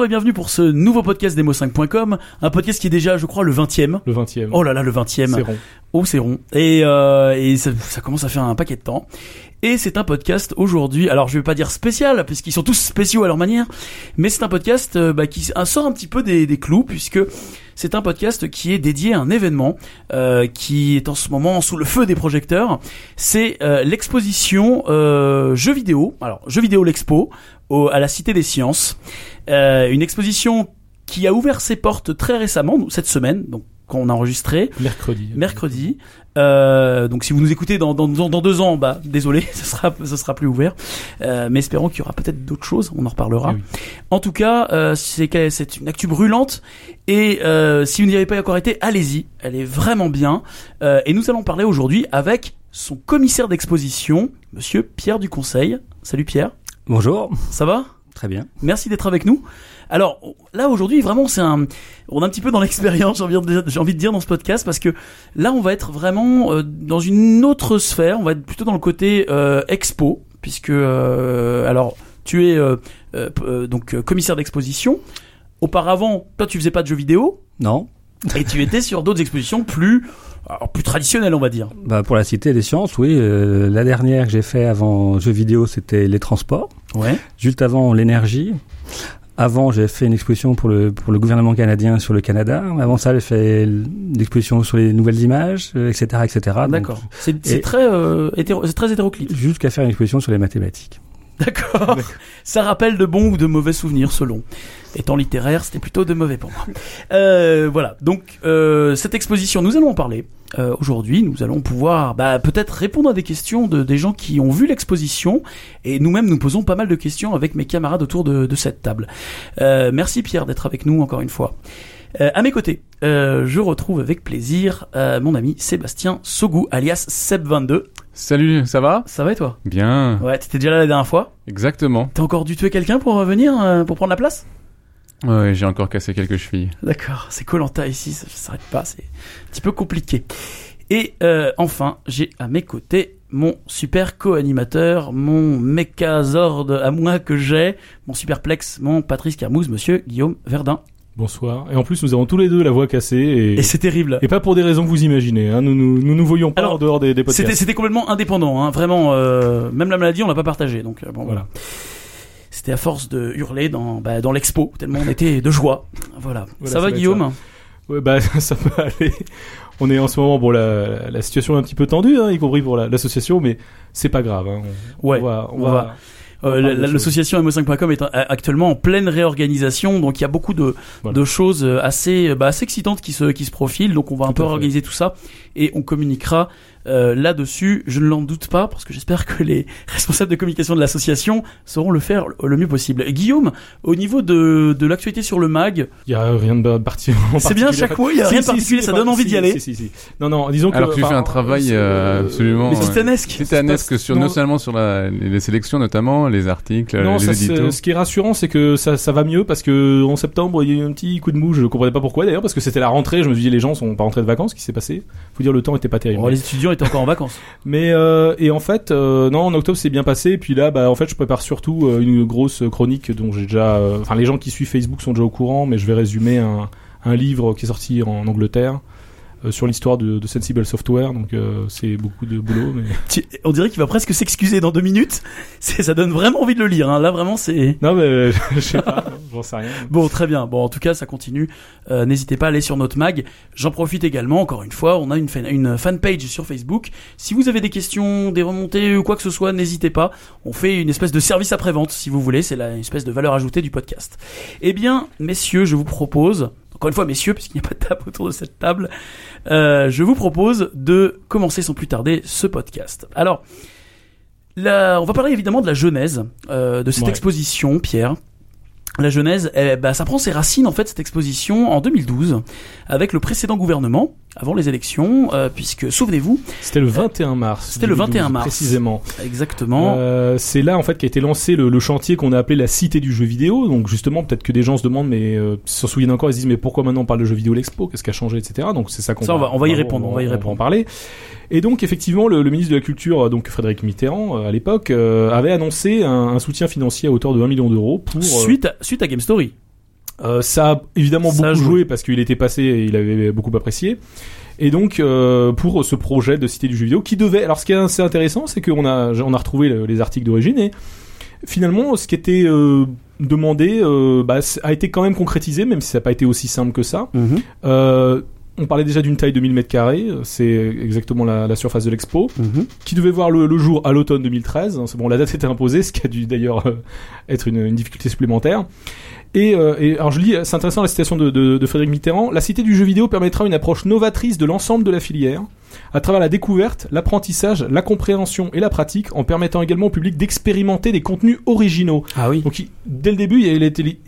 Bonjour et bienvenue pour ce nouveau podcast demo5.com, un podcast qui est déjà, je crois, le 20e. Le 20e. Oh là là, le 20e. C'est rond. Oh, c'est rond. Et, euh, et ça, ça commence à faire un paquet de temps. Et c'est un podcast aujourd'hui, alors je vais pas dire spécial, puisqu'ils sont tous spéciaux à leur manière, mais c'est un podcast euh, bah, qui sort un petit peu des, clous, puisque c'est un podcast qui est dédié à un événement euh, qui est en ce moment sous le feu des projecteurs. C'est euh, l'exposition euh, jeux vidéo, alors jeux vidéo l'expo, au- à la Cité des Sciences. Euh, une exposition qui a ouvert ses portes très récemment, cette semaine, donc quand on a enregistré Mercredi. mercredi. Euh, donc si vous nous écoutez dans, dans, dans deux ans, bah désolé, ce sera ce sera plus ouvert. Euh, mais espérons qu'il y aura peut-être d'autres choses. On en reparlera. Eh oui. En tout cas, euh, c'est que- c'est une actu brûlante et euh, si vous n'y avez pas encore été, allez-y. Elle est vraiment bien. Euh, et nous allons parler aujourd'hui avec son commissaire d'exposition, Monsieur Pierre du Conseil. Salut Pierre, Bonjour, ça va? Très bien. Merci d'être avec nous. Alors là aujourd'hui vraiment c'est un on est un petit peu dans l'expérience j'ai envie j'ai envie de dire dans ce podcast parce que là on va être vraiment euh, dans une autre sphère on va être plutôt dans le côté euh, expo puisque euh, alors tu es euh, donc commissaire d'exposition auparavant toi tu faisais pas de jeux vidéo Non, et tu étais sur d'autres expositions plus alors, plus traditionnelles on va dire bah pour la Cité des Sciences, oui. euh, la dernière que j'ai fait avant jeux vidéo, c'était les transports. ouais Juste avant, l'énergie. Avant, j'ai fait une exposition pour le pour le gouvernement canadien sur le Canada. Avant ça, j'ai fait l'exposition sur les nouvelles images, euh, etc., etc. Donc, d'accord c'est très euh, hétéro- c'est très hétéroclite Jusqu'à faire une exposition sur les mathématiques. D'accord. Ça rappelle de bons ou de mauvais souvenirs selon. Étant littéraire, c'était plutôt de mauvais pour moi. Euh, voilà. Donc euh, cette exposition, nous allons en parler euh, aujourd'hui. Nous allons pouvoir, bah, peut-être répondre à des questions de des gens qui ont vu l'exposition et nous-mêmes nous posons pas mal de questions avec mes camarades autour de, de cette table. Euh, merci Pierre d'être avec nous encore une fois. Euh, à mes côtés, euh, je retrouve avec plaisir euh, mon ami Sébastien Sogou, alias Seb22. Salut, ça va? Ça va et toi? Bien, Ouais, t'étais déjà là la dernière fois? exactement. T'as encore dû tuer quelqu'un pour revenir, euh, pour prendre la place? Ouais, j'ai encore cassé quelques chevilles. D'accord, c'est Colanta ici, ça, ça s'arrête pas, c'est un petit peu compliqué. Et euh, enfin, j'ai à mes côtés mon super co-animateur, mon mécazord à moi que j'ai, mon superplex, mon Patrice Carmouze, monsieur Guillaume Verdun. Bonsoir. Et en plus, nous avons tous les deux la voix cassée et, Et c'est terrible. et pas pour des raisons que vous imaginez. Hein. Nous, nous, nous nous voyons pas Alors, en dehors des, des C'était podcasts. c'était complètement indépendant, hein, vraiment. euh, même la maladie, on l'a pas partagé, donc euh, bon voilà. C'était à force de hurler dans bah, dans l'expo, tellement on était de joie. Voilà. Voilà, ça ça va Guillaume? Ouais, bah, ça peut aller. On est en ce moment, bon, la, la situation est un petit peu tendue, hein, y compris pour la- l'association, mais c'est pas grave. On, Ouais. on va, on on va- va- on va Euh. L'association MO5.com est actuellement en pleine réorganisation, donc il y a beaucoup de, Voilà. de choses euh, assez, bah, assez excitantes qui se, qui se profilent. Donc on va un peu organiser tout ça et on communiquera euh, là-dessus. Je ne l'en doute pas parce que j'espère que les responsables de communication de l'association sauront le faire le mieux possible. Guillaume, au niveau de, de l'actualité sur le mag, Il y a rien de parti. c'est bien chaque mois, il y a Si, rien de si, particulier, si, ça donne envie d'y aller. Non, non, disons que. Alors que tu fais un travail c'est, euh, absolument Ouais. titanesque. titanesque sur non. seulement sur la, les, sélections notamment, les articles, Non, les ça, éditos. c'est- ce qui est rassurant, c'est que ça, ça va mieux parce que en septembre, il y a eu un petit coup de mou. Je comprenais pas pourquoi d'ailleurs, parce que c'était la rentrée. Je me suis dit, les gens sont pas rentrés de vacances. Ce qui s'est passé Faut dire, le temps était pas terrible. Bon, les étudiants étaient encore en vacances. Mais euh, et en fait, euh, non, en octobre c'est bien passé. Et puis là, bah en fait, je prépare surtout euh, une grosse chronique dont j'ai déjà. Enfin, les gens qui suivent Facebook sont déjà au courant, mais je vais résumer un livre qui est sorti en Angleterre. Euh, sur l'histoire de, de Sensible Software, donc euh, c'est beaucoup de boulot. Mais... On dirait qu'il va presque s'excuser dans deux minutes. Ça donne vraiment envie de le lire. Hein. Là, vraiment, c'est. Non, mais je sais pas, j'en sais rien. Bon, très bien. Bon, en tout cas, ça continue. Euh, N'hésitez pas à aller sur notre mag. J'en profite également, encore une fois, on a une, fan, une fanpage sur Facebook. Si vous avez des questions, des remontées ou quoi que ce soit, n'hésitez pas. On fait une espèce de service après-vente, si vous voulez. C'est la une espèce de valeur ajoutée du podcast. Eh bien, messieurs, je vous propose, encore une fois, messieurs, puisqu'il n'y a pas de table autour de cette table, euh, je vous propose de commencer sans plus tarder ce podcast. Alors, là, on va parler évidemment de la genèse euh, de cette Ouais. exposition, Pierre. La genèse, eh ben, ça prend ses racines en fait cette exposition en 2012 avec le précédent gouvernement avant les élections, euh, puisque souvenez-vous, C'était le 21 mars. C'était le 21 2012, mars. Précisément. exactement. Euh, c'est là en fait qu'a été lancé le, le chantier qu'on a appelé la cité du jeu vidéo. Donc justement, peut-être que des gens se demandent, mais euh, s'en souviennent encore, ils se disent mais pourquoi maintenant on parle de jeux vidéo l'expo? Qu'est-ce qui a changé, etc. Donc c'est ça qu'on Ça, on va- on va y répondre, on va y en répondre. parler. Et donc effectivement, le, le ministre de la Culture, euh, donc Frédéric Mitterrand, euh, à l'époque, euh, avait annoncé un, un soutien financier à hauteur de 1 million d'euros pour. euh, suite, à, suite à Game Story. Euh, ça a évidemment Ça a beaucoup joué. joué parce qu'il était passé et il avait beaucoup apprécié. Et donc euh, pour ce projet de cité du jeu vidéo qui devait, alors ce qui est assez intéressant, c'est qu'on a on a retrouvé le- les articles d'origine et finalement ce qui était euh, demandé euh, bah, a été quand même concrétisé, même si ça n'a pas été aussi simple que ça. Mhm. Euh, on parlait déjà d'une taille de 1000 mètres carrés, c'est exactement la, la surface de l'expo, Mhm. qui devait voir le, le jour à l'automne 2013. C'est Bon, la date était imposée, ce qui a dû d'ailleurs euh, être une, une difficulté supplémentaire. Et, euh, et alors je lis, c'est intéressant la citation de, de, de Frédéric Mitterrand. La cité du jeu vidéo permettra une approche novatrice de l'ensemble de la filière, à travers la découverte, l'apprentissage, la compréhension et la pratique, en permettant également au public d'expérimenter des contenus originaux. Ah oui. Donc il- dès le début, il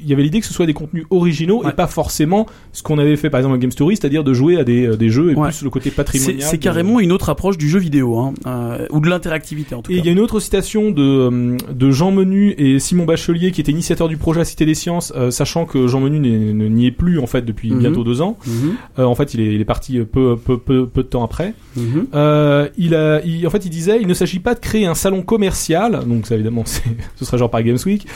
y avait l'idée que ce soit des contenus originaux Ouais. et pas forcément ce qu'on avait fait par exemple à Game Story, c'est-à-dire de jouer à des, euh, des jeux et Ouais. plus le côté patrimonial. c'est de- carrément une autre approche du jeu vidéo, hein, euh, ou de l'interactivité en tout Et cas. il y a une autre citation de, euh, de Jean Menu et Simon Bachelier, qui était initiateur du projet à Cité des Sciences, euh, sachant que Jean Menu n'y est plus en fait depuis Mhm. bientôt deux ans. Mhm. Euh, en fait, il est, il est parti peu, peu, peu, peu de temps après. Mhm. Euh, il a, il- en fait, il disait, il ne s'agit pas de créer un salon commercial, donc ça évidemment, c'est- ce serait genre par Games Week,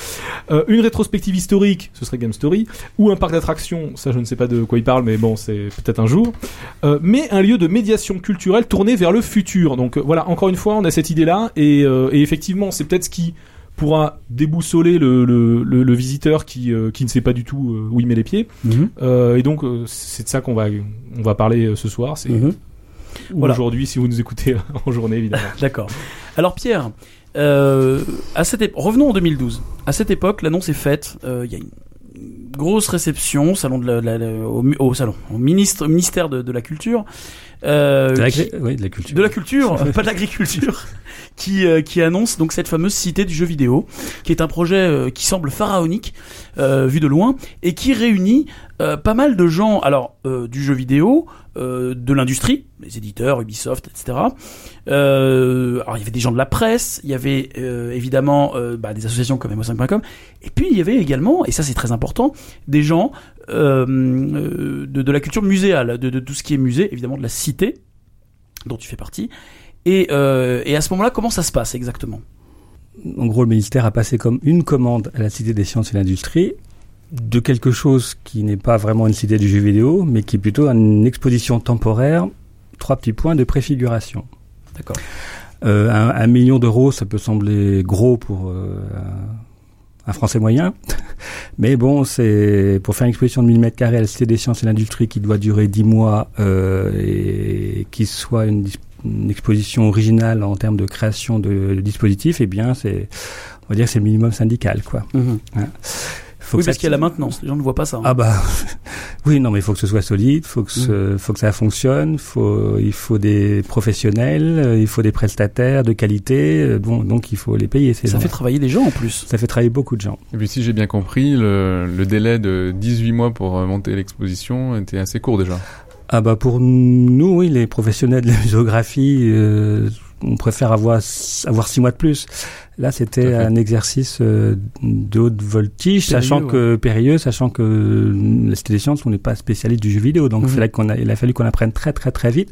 une rétrospective historique, ce serait Game Story, ou un parc d'attractions, ça je ne sais pas de quoi il parle, mais bon, c'est peut-être un jour, mais un lieu de médiation culturelle tourné vers le futur. Donc voilà, encore une fois, on a cette idée-là, et, euh, et effectivement, c'est peut-être ce qui pourra déboussoler le, le, le, le visiteur qui, euh, qui ne sait pas du tout euh, où il met les pieds. Mhm. Euh, et donc, c'est de ça qu'on va, on va parler ce soir. C'est Mhm. Voilà. aujourd'hui si vous nous écoutez en journée évidemment. D'accord. Alors Pierre, à cette revenons en 2012. À cette époque, l'annonce est faite. Il y a une grosse réception, salon de la, la- la- au, salon, au ministre, ministère de, de la culture. Euh, De la, qui- clé- oui, de la culture. de la culture, pas de l'agriculture, qui euh, qui annonce donc cette fameuse cité du jeu vidéo, qui est un projet euh, qui semble pharaonique vu de loin et qui réunit pas mal de gens, alors du jeu vidéo, de l'industrie, les éditeurs, Ubisoft, etc. Alors il y avait des gens de la presse, il y avait évidemment bah, des associations comme mo5.com, et puis il y avait également, et ça c'est très important, des gens de, de la culture muséale, de, de tout ce qui est musée, évidemment de la cité dont tu fais partie. Et, euh, et à ce moment-là, comment ça se passe exactement? En gros, le ministère a passé comme une commande à la Cité des sciences et de l'industrie de quelque chose qui n'est pas vraiment une cité du jeu vidéo, mais qui est plutôt une exposition temporaire, trois petits points de préfiguration. D'accord. Euh, un, un million d'euros, ça peut sembler gros pour euh, un Français moyen, mais bon, c'est pour faire une exposition de 1000 mètres carrés à la Cité des sciences et l'industrie qui doit durer 10 mois euh, et qui soit une, exposition originale en termes de création de, de dispositifs, eh bien, c'est, on va dire, c'est le minimum syndical, quoi. Faut Oui, que parce ça- qu'il y a la maintenance. Les gens ne voient pas ça. hein. ah bah oui non mais il faut que ce soit solide, faut que ce, faut que ça fonctionne, faut il faut des professionnels, euh, il faut des prestataires de qualité, euh, bon donc il faut les payer ces ça gens. fait travailler des gens en plus. ça fait travailler beaucoup de gens. Et puis si j'ai bien compris, le, le délai de 18 mois pour euh, monter l'exposition était assez court déjà. Ah bah pour nous oui les professionnels de la muséographie euh, on préfère avoir avoir six mois de plus. Là c'était un exercice euh, de haute voltige, Périlleux, sachant que périlleux, sachant que euh, la Cité des sciences on n'est pas spécialiste du jeu vidéo donc Mhm. il qu'on a, il a fallu qu'on apprenne très très très vite.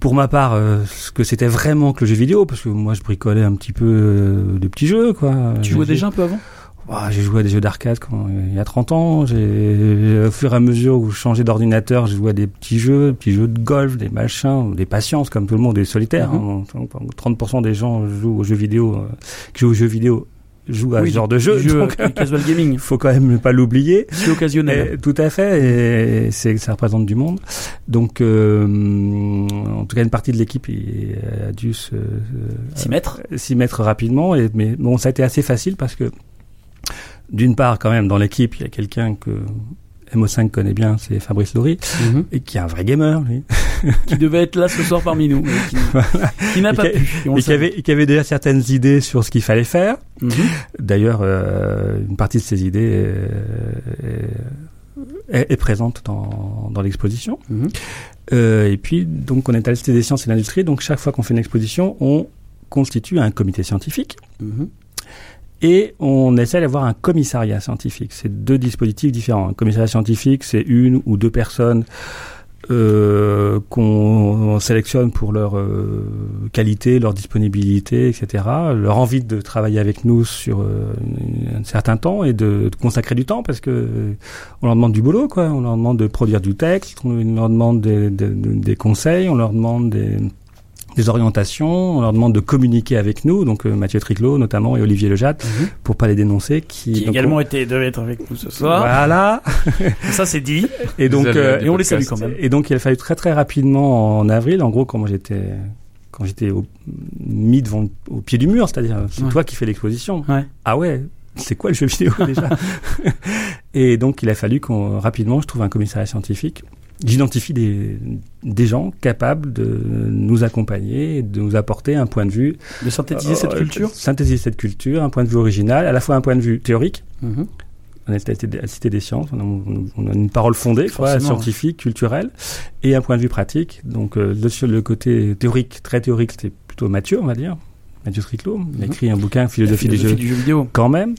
Pour ma part, euh, ce que c'était vraiment que le jeu vidéo, parce que moi je bricolais un petit peu euh, de petits jeux, quoi. Tu jouais déjà un peu avant? Ah, J'ai joué à des jeux d'arcade quand il y a 30 ans. J'ai, au fur et à mesure où je changeais d'ordinateur, j'ai joué à des petits jeux, petits jeux de golf, des machins, des patiences comme tout le monde, des solitaires. Mhm. hein. 30% des gens jouent aux jeux vidéo, euh, qui jouent aux jeux vidéo, jouent à Oui, ce genre de jeu. jeu, donc, casual gaming. il faut quand même ne pas l'oublier. C'est occasionnel. Et- tout à fait, et c'est ça représente du monde. Donc, euh, en tout cas, une partie de l'équipe a dû S'y mettre. s'y mettre rapidement. Et, mais bon, ça a été assez facile parce que, d'une part, quand même, dans l'équipe, il y a quelqu'un que MO5 connaît bien, c'est Fabrice Laurie, Mhm. et qui est un vrai gamer, lui. qui devait être là ce soir parmi nous, mais qui, qui n'a pas pu. et qui avait, et qui avait déjà certaines idées sur ce qu'il fallait faire. Mhm. D'ailleurs, euh, une partie de ces idées euh, est, est présente dans, dans l'exposition. Mhm. Euh, et puis, donc, on est à la Cité des sciences et de l'industrie. Donc, chaque fois qu'on fait une exposition, on constitue un comité scientifique. Et on essaie d'avoir un commissariat scientifique. C'est deux dispositifs différents. Un commissariat scientifique, c'est une ou deux personnes euh, qu'on sélectionne pour leur euh, qualité, leur disponibilité, etc., leur envie de travailler avec nous sur euh, un certain temps et de, de consacrer du temps parce que on leur demande du boulot, quoi. On leur demande de produire du texte, on leur demande des, des, des conseils, on leur demande des des orientations, on leur demande de communiquer avec nous, donc euh, Mathieu Triclot notamment et Olivier Lejat, Mhm. pour pas les dénoncer, qui, Qui donc, également était, devait être avec nous ce on- soir. voilà. Ça, c'est dit. Et donc, euh, Et on les salue quand même. et donc, il a fallu très très rapidement en avril. En gros, quand moi j'étais quand j'étais au, mis devant au pied du mur, c'est-à-dire c'est Ouais. toi qui fais l'exposition. Ouais. Ah ouais, c'est quoi le jeu vidéo déjà? Et donc, il a fallu qu'on rapidement je trouve un commissariat scientifique. J'identifie des, des gens capables de nous accompagner, de nous apporter un point de vue, De synthétiser cette euh, culture. synthétiser cette culture, un point de vue original, à la fois un point de vue théorique, Mhm. on est à la Cité des Sciences, on a, on a une parole fondée, quoi, scientifique, culturelle, et un point de vue pratique. Donc, euh, le, le côté théorique, très théorique, c'était plutôt Mathieu, on va dire. Mathieu Triclot. Il a Mhm. écrit un bouquin, Philosophie, La des jeux, du jeu vidéo. quand même.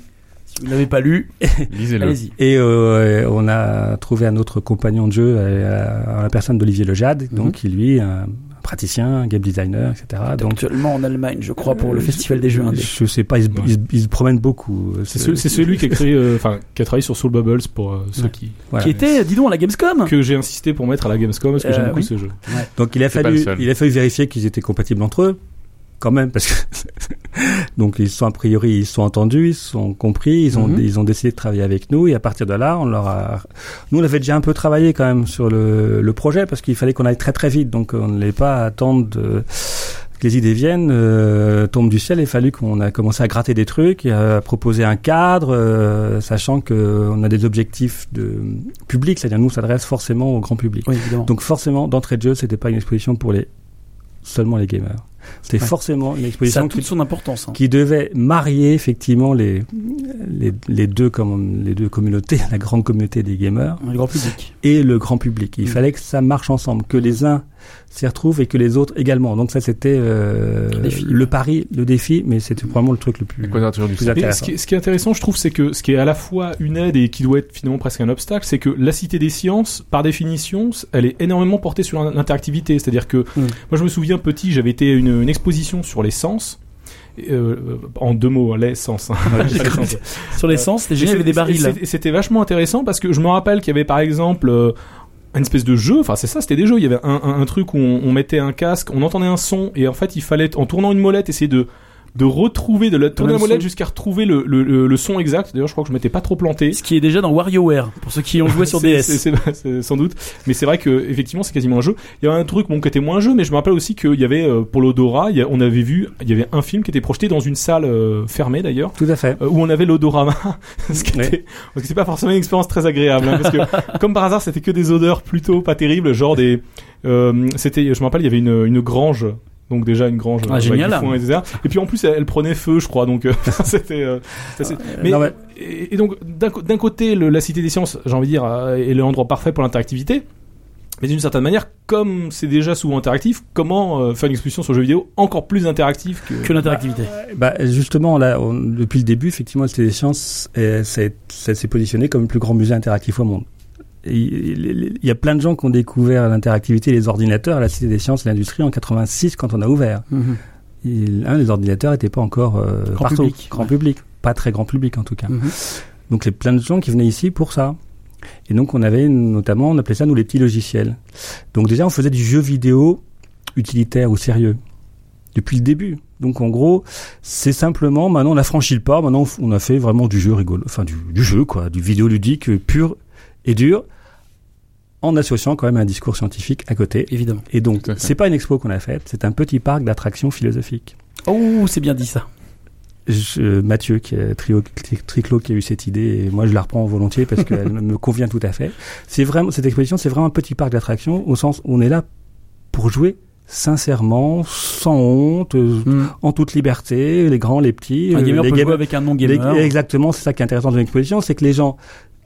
Si vous ne l'avez pas lu, Lisez-le. allez-y. Et euh, on a trouvé un autre compagnon de jeu, euh, la personne d'Olivier Lejade, Mhm. donc qui lui, un praticien, un game designer, etc. Donc, actuellement en Allemagne, je crois, pour le euh, festival des jeux indés. Je sais pas, il se, Ouais. il se- il se promène beaucoup. C'est ce- c'est celui qui a créé, euh, enfin, qui a travaillé sur Soul Bubbles pour euh, ceux Ouais. qui voilà. Qui était, dis donc, à la Gamescom. que j'ai insisté pour mettre à la Gamescom parce que Euh, j'aime beaucoup ce jeu. Donc il a C'est fallu, il a fallu vérifier qu'ils étaient compatibles entre eux, quand même, parce que donc ils sont a priori ils sont entendus, ils sont compris, ils ont Mhm. ils ont décidé de travailler avec nous et à partir de là on leur a, nous on avait déjà un peu travaillé quand même sur le, le projet parce qu'il fallait qu'on aille très très vite, donc on ne n'allait pas attendre de, que les idées viennent, euh, tombent du ciel. Il a fallu qu'on a commencé à gratter des trucs, à proposer un cadre, euh, sachant que on a des objectifs de public, c'est-à-dire nous on s'adresse forcément au grand public. Oui. Donc forcément, d'entrée de jeu, c'était pas une exposition pour les seulement les gamers. C'était Ouais. forcément une Ça a exposition toute qui, son importance. hein. qui devait marier effectivement les, les, les deux comme les deux communautés, la grande communauté des gamers Le grand public. et le grand public. Il Mm. fallait que ça marche ensemble, que les uns s'y retrouvent et que les autres également. Donc ça, c'était euh, Le le pari, le défi, mais c'était vraiment le truc le plus. Du Plus intéressant. ce, qui est, ce qui est intéressant, je trouve, c'est que ce qui est à la fois une aide et qui doit être finalement presque un obstacle, c'est que la Cité des Sciences, par définition, elle est énormément portée sur l'interactivité. C'est-à-dire que Mm. moi, je me souviens petit, j'avais été à une, une exposition sur les sens. Euh, en deux mots, les sens. hein. Pas les sens. Sur c'était génial, il y avait des barils. c'était- C'était vachement intéressant parce que je me rappelle qu'il y avait par exemple euh, une espèce de jeu, enfin c'est ça, c'était des jeux, il y avait un, truc où on, on mettait un casque, on entendait un son et en fait il fallait en tournant une molette essayer de de retrouver, de la, tourner la molette son. jusqu'à retrouver le, le, le, le son exact. D'ailleurs, je crois que je m'étais pas trop planté. Ce qui est déjà dans WarioWare, pour ceux qui ont joué sur DS. c'est- c'est- c'est- sans doute. Mais c'est vrai que effectivement, c'est quasiment un jeu. Il y avait un truc bon qui était moins un jeu, mais je me rappelle aussi qu'il y avait euh, pour l'odorat, il y a- on avait vu, il y avait un film qui était projeté dans une salle euh, fermée d'ailleurs. Tout à fait. euh, où on avait l'odorama, ce qui était, parce que c'est pas forcément une expérience très agréable, hein, parce que comme par hasard, c'était que des odeurs plutôt pas terribles, genre des, euh, c'était, je me rappelle, il y avait une, une grange. Donc déjà une grange Ah, avec génial. du foin, etc. Et puis en plus elle, elle prenait feu, je crois. Donc euh, c'était. euh, assez- mais non, et, et donc d'un côté le- la cité des sciences, j'ai envie de dire, euh, est l'endroit parfait pour l'interactivité. Mais d'une certaine manière, comme c'est déjà souvent interactif, comment euh, faire une exposition sur le jeu vidéo encore plus interactive que, Que l'interactivité. Bah, justement, là, on- depuis le début, effectivement, la Cité des Sciences, euh, s'est positionné comme le plus grand musée interactif au monde. Il y a plein de gens qui ont découvert l'interactivité et les ordinateurs à la Cité des Sciences et l'Industrie en 86 quand on a ouvert. Mhm. Hein, les ordinateurs n'étaient pas encore euh, Grand partout. public, grand ouais. public, pas très grand public en tout cas. Mhm. Donc il y a plein de gens qui venaient ici pour ça. Et donc on avait notamment, on appelait ça nous les petits logiciels. Donc déjà on faisait du jeu vidéo utilitaire ou sérieux depuis le début. Donc en gros, c'est simplement maintenant on a franchi le pas, maintenant on a fait vraiment du jeu rigolo, enfin du, du jeu quoi, du vidéoludique euh, pur et dur, en associant quand même un discours scientifique à côté. Évidemment. Et donc c'est pas une expo qu'on a faite, c'est un petit parc d'attractions philosophiques. Oh, c'est bien dit ça. Je- Mathieu, qui est trio, Tri- Triclot, qui a eu cette idée, et moi je la reprends volontiers parce qu'elle me convient tout à fait. C'est vraiment cette exposition, c'est vraiment un petit parc d'attractions au sens où on est là pour jouer sincèrement, sans honte, Mhm. en toute liberté, les grands, les petits, Un gamer les peut jouer avec un les- non-gamer. exactement, c'est ça qui est intéressant dans l'exposition, c'est que les gens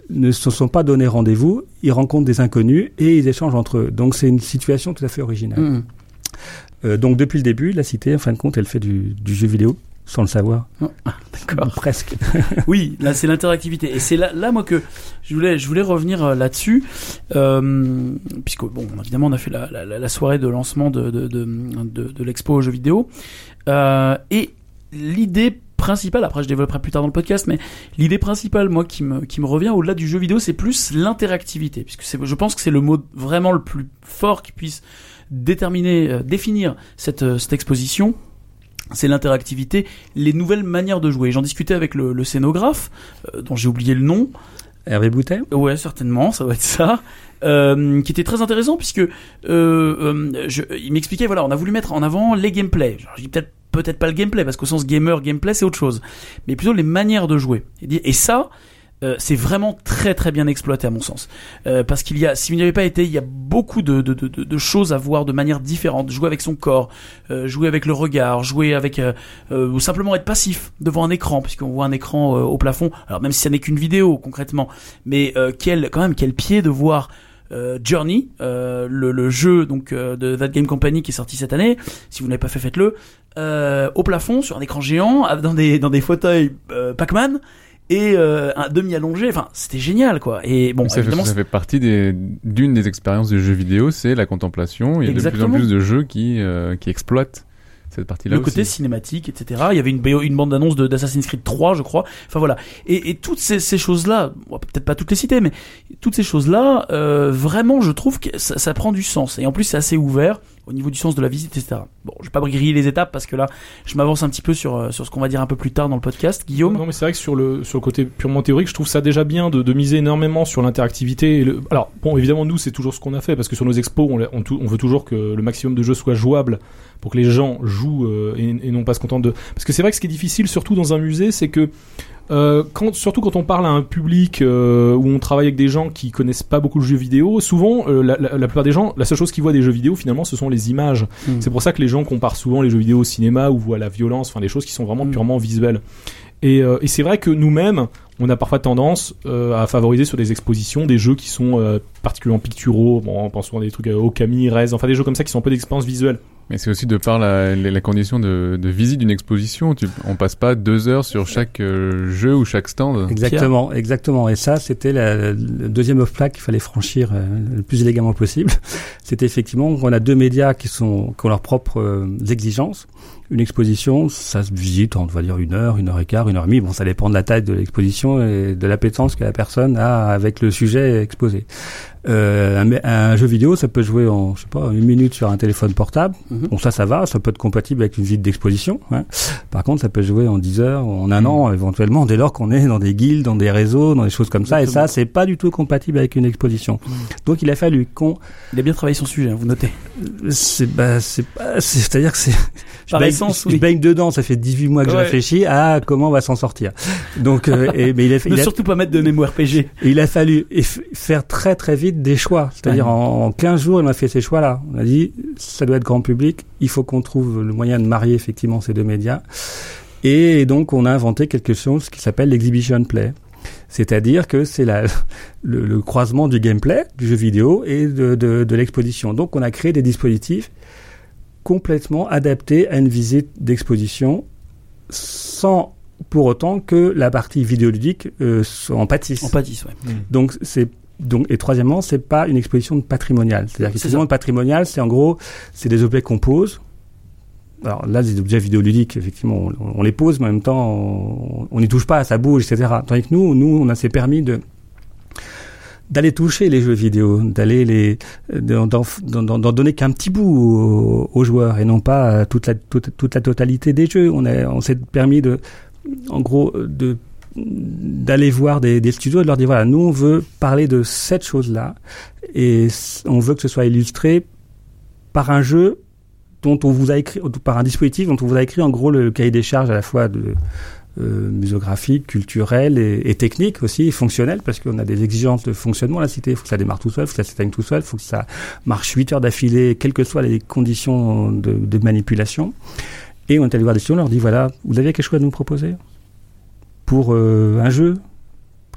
ne se sont pas donné rendez-vous, ils rencontrent des inconnus et ils échangent entre eux. Donc c'est une situation tout à fait originale. Mhm. Euh, donc depuis le début, la cité, en fin de compte, elle fait du, du jeu vidéo sans le savoir. Ah, D'accord. Presque. Oui, là c'est l'interactivité et c'est là, là moi que je voulais je voulais revenir euh, là-dessus euh, puisque bon évidemment on a fait la, la, la soirée de lancement de de de, de, de l'expo aux jeux vidéo euh, et l'idée principale après je développerai plus tard dans le podcast mais l'idée principale moi qui me qui me revient au-delà du jeu vidéo c'est plus l'interactivité puisque c'est je pense que c'est le mot vraiment le plus fort qui puisse déterminer euh, définir cette euh, cette exposition c'est l'interactivité, les nouvelles manières de jouer. J'en discutais avec le, le scénographe, euh, dont j'ai oublié le nom. Hervé Boutet? Ouais, certainement, ça doit être ça. Euh, qui était très intéressant puisque euh, euh, je, il m'expliquait voilà on a voulu mettre en avant les gameplays. Je dis peut-être peut-être pas le gameplay parce qu'au sens gamer gameplay c'est autre chose. Mais plutôt les manières de jouer. Et, et ça euh, c'est vraiment très très bien exploité à mon sens. Euh, parce qu'il y a si vous n'y avez pas été il y a beaucoup de, de, de, de- choses à voir de manière différente. Jouer avec son corps jouer avec le regard jouer avec ou simplement être passif devant un écran puisqu'on voit un écran au plafond. Alors même si ça n'est qu'une vidéo concrètement. Mais quel quand même quel pied de voir euh, Journey, euh, le, le jeu donc euh, de That Game Company qui est sorti cette année. Si vous n'avez pas fait, faites-le. Euh, au plafond, sur un écran géant, dans des dans des fauteuils euh, Pac-Man et euh, un demi allongé. Enfin, c'était génial quoi. Et bon, ça, fait, évidemment, ça fait partie des- d'une des expériences de jeux vidéo, c'est la contemplation. Il y a de plus en plus de jeux qui, euh, qui exploitent cette partie-là le aussi. côté cinématique, etc. Il y avait une, BO une bande d'annonce d'Assassin's Creed 3, je crois. Enfin voilà. Et, et toutes ces, ces choses-là, peut-être pas toutes les citer, mais toutes ces choses-là, euh, vraiment, je trouve que ça, ça prend du sens. Et en plus, c'est assez ouvert au niveau du sens de la visite, etc. Bon, je vais pas griller les étapes parce que là, je m'avance un petit peu sur euh, sur ce qu'on va dire un peu plus tard dans le podcast. Guillaume. Non, mais c'est vrai que sur le, sur le côté purement théorique, je trouve ça déjà bien de, de miser énormément sur l'interactivité. le- Alors, bon, évidemment, nous, c'est toujours ce qu'on a fait, parce que sur nos expos, on, on, on veut toujours que le maximum de jeux soient jouables pour que les gens jouent euh, et, et non pas se contentent de... Parce que c'est vrai que ce qui est difficile, surtout dans un musée, c'est que euh, quand, surtout quand on parle à un public euh, où on travaille avec des gens qui connaissent pas beaucoup de jeux vidéo, souvent euh, la, la, la plupart des gens, la seule chose qu'ils voient des jeux vidéo finalement, ce sont les images. Mm. C'est pour ça que les gens comparent souvent les jeux vidéo au cinéma ou voient la violence, enfin des choses qui sont vraiment Mm. purement visuelles. Et, euh, et c'est vrai que nous-mêmes, on a parfois tendance euh, à favoriser sur des expositions des jeux qui sont euh, particulièrement picturaux. Bon, on pense souvent à des trucs euh, Okami, Rez, enfin des jeux comme ça qui sont un peu d'expérience visuelle. Mais c'est aussi de par la, la, la condition de, de visite d'une exposition. Tu, on passe pas deux heures sur chaque euh, jeu ou chaque stand. Exactement, exactement. Et ça, c'était la- le deuxième obstacle qu'il fallait franchir euh, le plus élégamment possible. C'était effectivement qu'on a deux médias qui sont qui ont leurs propres euh, exigences. Une exposition, ça se visite, on va dire une heure, une heure et quart, une heure et demie. Bon, ça dépend de la taille de l'exposition et de l'appétence que la personne a avec le sujet exposé. Euh, un, un jeu vidéo, ça peut jouer en, je sais pas, une minute sur un téléphone portable. Mhm. Bon, ça, ça va, ça peut être compatible avec une visite d'exposition. hein. Par contre, ça peut jouer en 10 heures, en un an, éventuellement, dès lors qu'on est dans des guildes, dans des réseaux, dans des choses comme ça. Et ça, c'est pas du tout compatible avec une exposition. Donc, il a fallu qu'on, Il a bien travaillé son sujet, hein, vous notez. c'est, bah, c'est c'est-à-dire que c'est, Essence, je baigne dedans. Ça fait 18 mois que je Ouais. réfléchis à comment on va s'en sortir. Donc, euh, et, mais il a, Ne il a- surtout pas mettre de mémoire PG. il a fallu faire très très vite des choix. C'est-à-dire en, en 15 jours, il m'a fait ces choix-là. On a dit, ça doit être grand public, il faut qu'on trouve le moyen de marier effectivement ces deux médias. Et donc on a inventé quelque chose qui s'appelle l'exhibition play. C'est-à-dire que c'est le, le croisement du gameplay, du jeu vidéo et de, de, de l'exposition. Donc on a créé des dispositifs complètement adaptés à une visite d'exposition sans pour autant que la partie vidéoludique euh, soit en pâtisse. En pâtisse, ouais. Donc c'est donc et troisièmement, c'est pas une exposition de patrimonial. C'est-à-dire C'est qu'exposition ça. de patrimonial, c'est en gros, c'est des objets qu'on pose. Alors là, des objets vidéoludiques, effectivement, on, on les pose, mais en même temps, on- n'y touche pas, ça bouge, etc. Tandis que nous, nous, on a s'est permis de d'aller toucher les jeux vidéo, d'aller les d'en donner qu'un petit bout aux, aux joueurs et non pas toute la toute, toute la totalité des jeux. On a on s'est permis de en gros de d'aller voir des, des studios et de leur dire voilà nous on veut parler de cette chose là et on veut que ce soit illustré par un jeu dont on vous a écrit par un dispositif dont on vous a écrit en gros le cahier des charges à la fois de euh, muséographique, culturel et, et technique aussi, et fonctionnel, parce qu'on a des exigences de fonctionnement à la cité. Il faut que ça démarre tout seul, il faut que ça s'éteigne tout seul, il faut que ça marche 8 heures d'affilée, quelles que soient les conditions de, de manipulation. Et on est allé voir des studios, on leur dit voilà, vous avez quelque chose à nous proposer pour euh, un jeu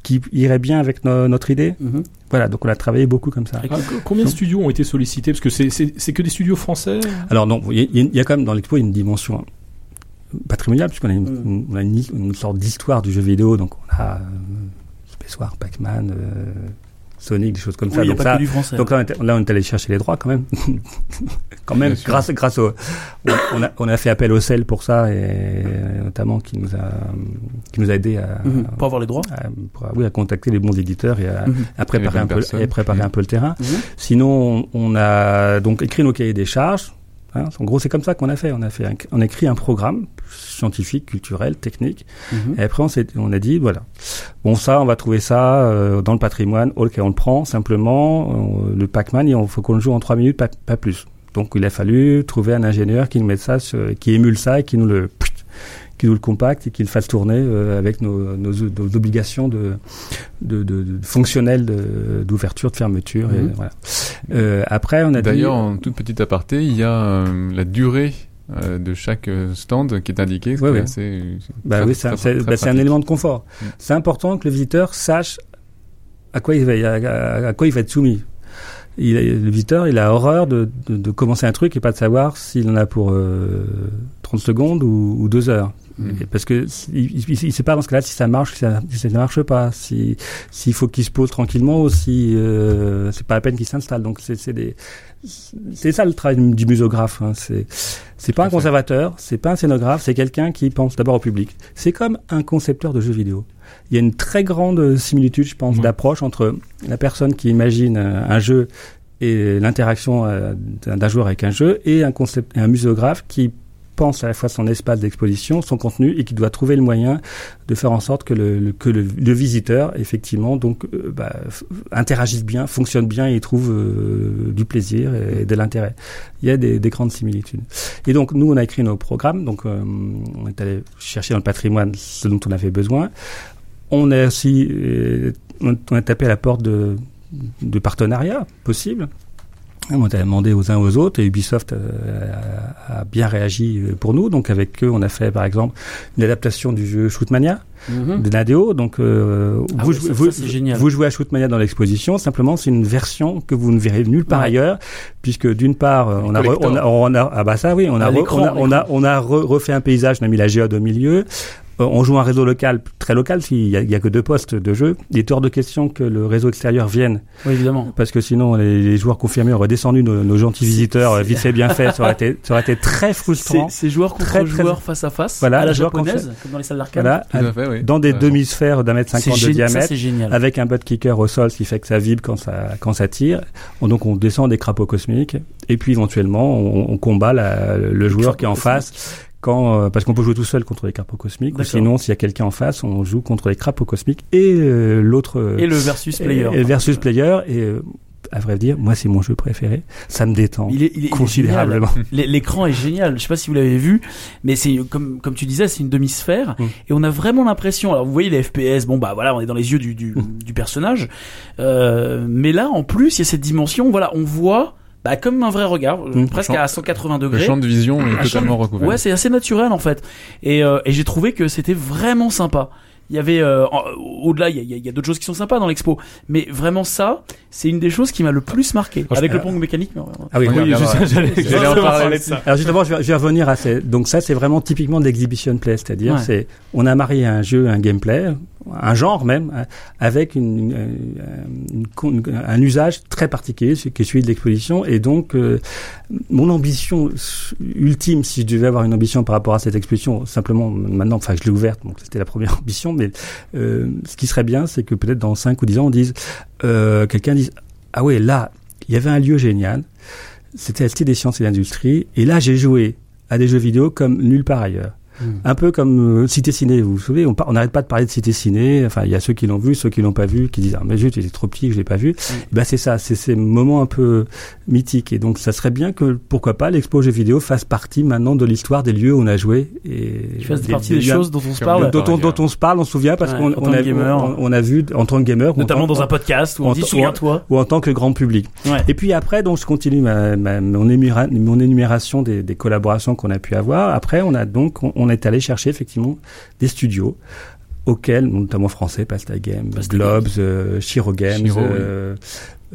qui irait bien avec no- notre idée? Mhm. Voilà, donc on a travaillé beaucoup comme ça. Ah, combien de studios ont été sollicités? Parce que c'est- que des studios français? Alors non, il y, y a quand même dans l'expo une dimension patrimonial, puisqu'on a, une, Mm. on a une, une sorte d'histoire du jeu vidéo, donc on a euh, Space War, Pac-Man, euh, Sonic, des choses comme Oui, ça. il n'y a Donc pas ça, que du français. donc là, on est, là, on est allé chercher les droits quand même. quand même, Bien sûr. grâce, grâce au, on, on a, on a fait appel au CEL pour ça, et notamment qui nous a, qui nous a aidé à, Mhm. Pour avoir les droits. à- pour- oui, à contacter les bons éditeurs et à, Mhm. à préparer, un peu, et préparer un peu le terrain. Mhm. Sinon, on a donc écrit nos cahiers des charges. Hein. En gros, c'est comme ça qu'on a fait. On a fait, un- on a écrit un programme scientifique, culturel, technique. Mhm. Et après, on, a dit, voilà, bon, ça, on va trouver ça euh, dans le patrimoine. Ok, on le prend simplement. euh, le Pac-Man, il faut qu'on le joue en trois minutes, pas, pas plus. Donc, il a fallu trouver un ingénieur qui nous mette ça, sur- qui émule ça et qui nous le qui nous le compacte et qui le fasse tourner euh, avec nos, nos, nos obligations de, de, de, de fonctionnelles d'ouverture, de, fermeture. et Mhm. voilà. Euh, après, on a D'ailleurs, en toute petite aparté, il y a euh, la durée de chaque stand qui est assez- Bah oui, très bah, c'est un élément de confort. Mm. C'est important que le visiteur sache à quoi il va, à, à quoi il va être soumis. Il, le visiteur, il a horreur de, de, de commencer un truc et pas de savoir s'il en a pour euh, 30 secondes ou, ou 2 heures. Et Parce que il, il, il sait pas dans ce cas-là si ça marche, si ça, si ça ne marche pas, si s'il faut qu'il se pose tranquillement ou si euh, c'est pas la peine qu'il s'installe. Donc c'est c'est des c'est ça le travail du, muséographe. Hein. C'est c'est pas un conservateur, c'est pas un scénographe, c'est quelqu'un qui pense d'abord au public. C'est comme un concepteur de jeux vidéo. Il y a une très grande similitude, je pense, Ouais. d'approche entre la personne qui imagine euh, un jeu et l'interaction euh, d'un joueur avec un jeu et un concept, et un muséographe qui pense à la fois son espace d'exposition, son contenu et qui doit trouver le moyen de faire en sorte que le, que le, visiteur effectivement donc euh, bah, interagisse bien, fonctionne bien et trouve euh, du plaisir et de l'intérêt. Il y a des, des grandes similitudes. Et donc nous on a écrit nos programmes, donc euh, on est allé chercher dans le patrimoine ce dont on avait besoin. On a aussi on a tapé à la porte de, de partenariats possibles. On a demandé aux uns aux autres et Ubisoft euh, a, a bien réagi euh, pour nous. Donc avec eux, on a fait par exemple une adaptation du jeu Shootmania Mhm. de Nadeo. Donc euh, Ah vous, jouez- ça- vous, ça, c'est génial. vous jouez à Shootmania dans l'exposition. Simplement, c'est une version que vous ne verrez nulle part Ouais. ailleurs, puisque d'une part, euh, on a, re- on a, on a- ah bah ça oui, on a, re- on a, on a, on a re- refait un paysage, on a mis la géode au milieu. Euh, on joue un réseau local très local, s'il y a, il y a que deux postes de jeu. Il est hors de question que le réseau extérieur vienne Oui, évidemment. parce que sinon les, les joueurs confirmés auraient descendu nos, nos gentils visiteurs vite fait bien fait ça aurait été ça aurait été très frustrant c'est joueur contre Très, très- joueur face à face. Voilà, à la joueur contre- japonaise, comme dans les salles d'arcade. voilà Tout à fait, oui. dans des demi-sphères d'un mètre cinquante de. Ça, diamètre génial. avec un butt kicker au sol ce qui fait que ça vibre quand ça quand ça tire On- donc on descend des crapauds cosmiques et puis éventuellement on, on combat la- le joueur qui est en face quand euh, parce qu'on peut jouer tout seul contre les crapauds cosmiques ou sinon s'il y a quelqu'un en face on joue contre les crapauds cosmiques et euh, l'autre euh, Et le versus player. et- versus player et euh, à vrai dire moi c'est mon jeu préféré ça me détend Il est, il est- considérablement L'écran est génial. Je sais pas si vous l'avez vu, mais c'est comme comme tu disais, c'est une demi-sphère Mm. et on a vraiment l'impression. Alors vous voyez les FPS, bon bah voilà, on est dans les yeux du du, Mm. du personnage, euh, mais là en plus il y a cette dimension. Voilà, on voit bah comme un vrai regard, euh, Mm. presque Champ- à 180 Le degrés. champ de vision est totalement champ- recouvert. Ouais, c'est assez naturel en fait. Et, euh, et j'ai trouvé que c'était vraiment sympa. Il y avait euh, au-delà, il y a, y d'autres choses qui sont sympas dans l'expo, mais vraiment ça, c'est une des choses qui m'a le plus marqué. Franchement, Avec le pong mécanique. mais, ah oui, oui, j'allais- en parler de ça. Alors justement, je vais, je vais revenir à ces... donc ça, c'est vraiment typiquement de l'exhibition play, c'est-à-dire Ouais. c'est on a marié un jeu, un gameplay, un genre même, euh, avec une, une- un usage très particulier, qui est celui de l'exposition. Et donc, euh, mon ambition ultime, si je devais avoir une ambition par rapport à cette exposition, simplement maintenant, enfin, je l'ai ouverte, donc c'était la première ambition, mais euh, ce qui serait bien, c'est que peut-être dans 5 ou 10 ans, on dise, euh, quelqu'un dise, ah ouais, là, il y avait un lieu génial, c'était la Cité des sciences et de l'industrie, et là, j'ai joué à des jeux vidéo comme nulle part ailleurs. Mm. Un peu comme euh, Cité Ciné, vous vous souvenez, on n'arrête pas de parler de Cité Ciné, enfin il y a ceux qui l'ont vu, ceux qui l'ont pas vu, qui disent ah mais zut, il est trop petit, je l'ai pas vu. Et ben c'est ça, c'est ces moments un peu mythiques et donc ça serait bien que pourquoi pas l'expo jeux vidéo fasse partie maintenant de l'histoire des lieux où on a joué et des- partie des des- choses dont on se parle, le- dont, dont on se parle, on se souvient parce Ouais, qu'on on a, on, on a vu en tant que gamer, en notamment dans un podcast où on dit souviens-toi. ou en tant que grand public. Ouais. Et puis après, donc je continue ma, ma- mon énumération des, des collaborations qu'on a pu avoir. Après, on a donc on, on est allé chercher effectivement des studios auxquels, notamment français, Pasta Games, Globs, euh, Shiro Games, Shiro, euh,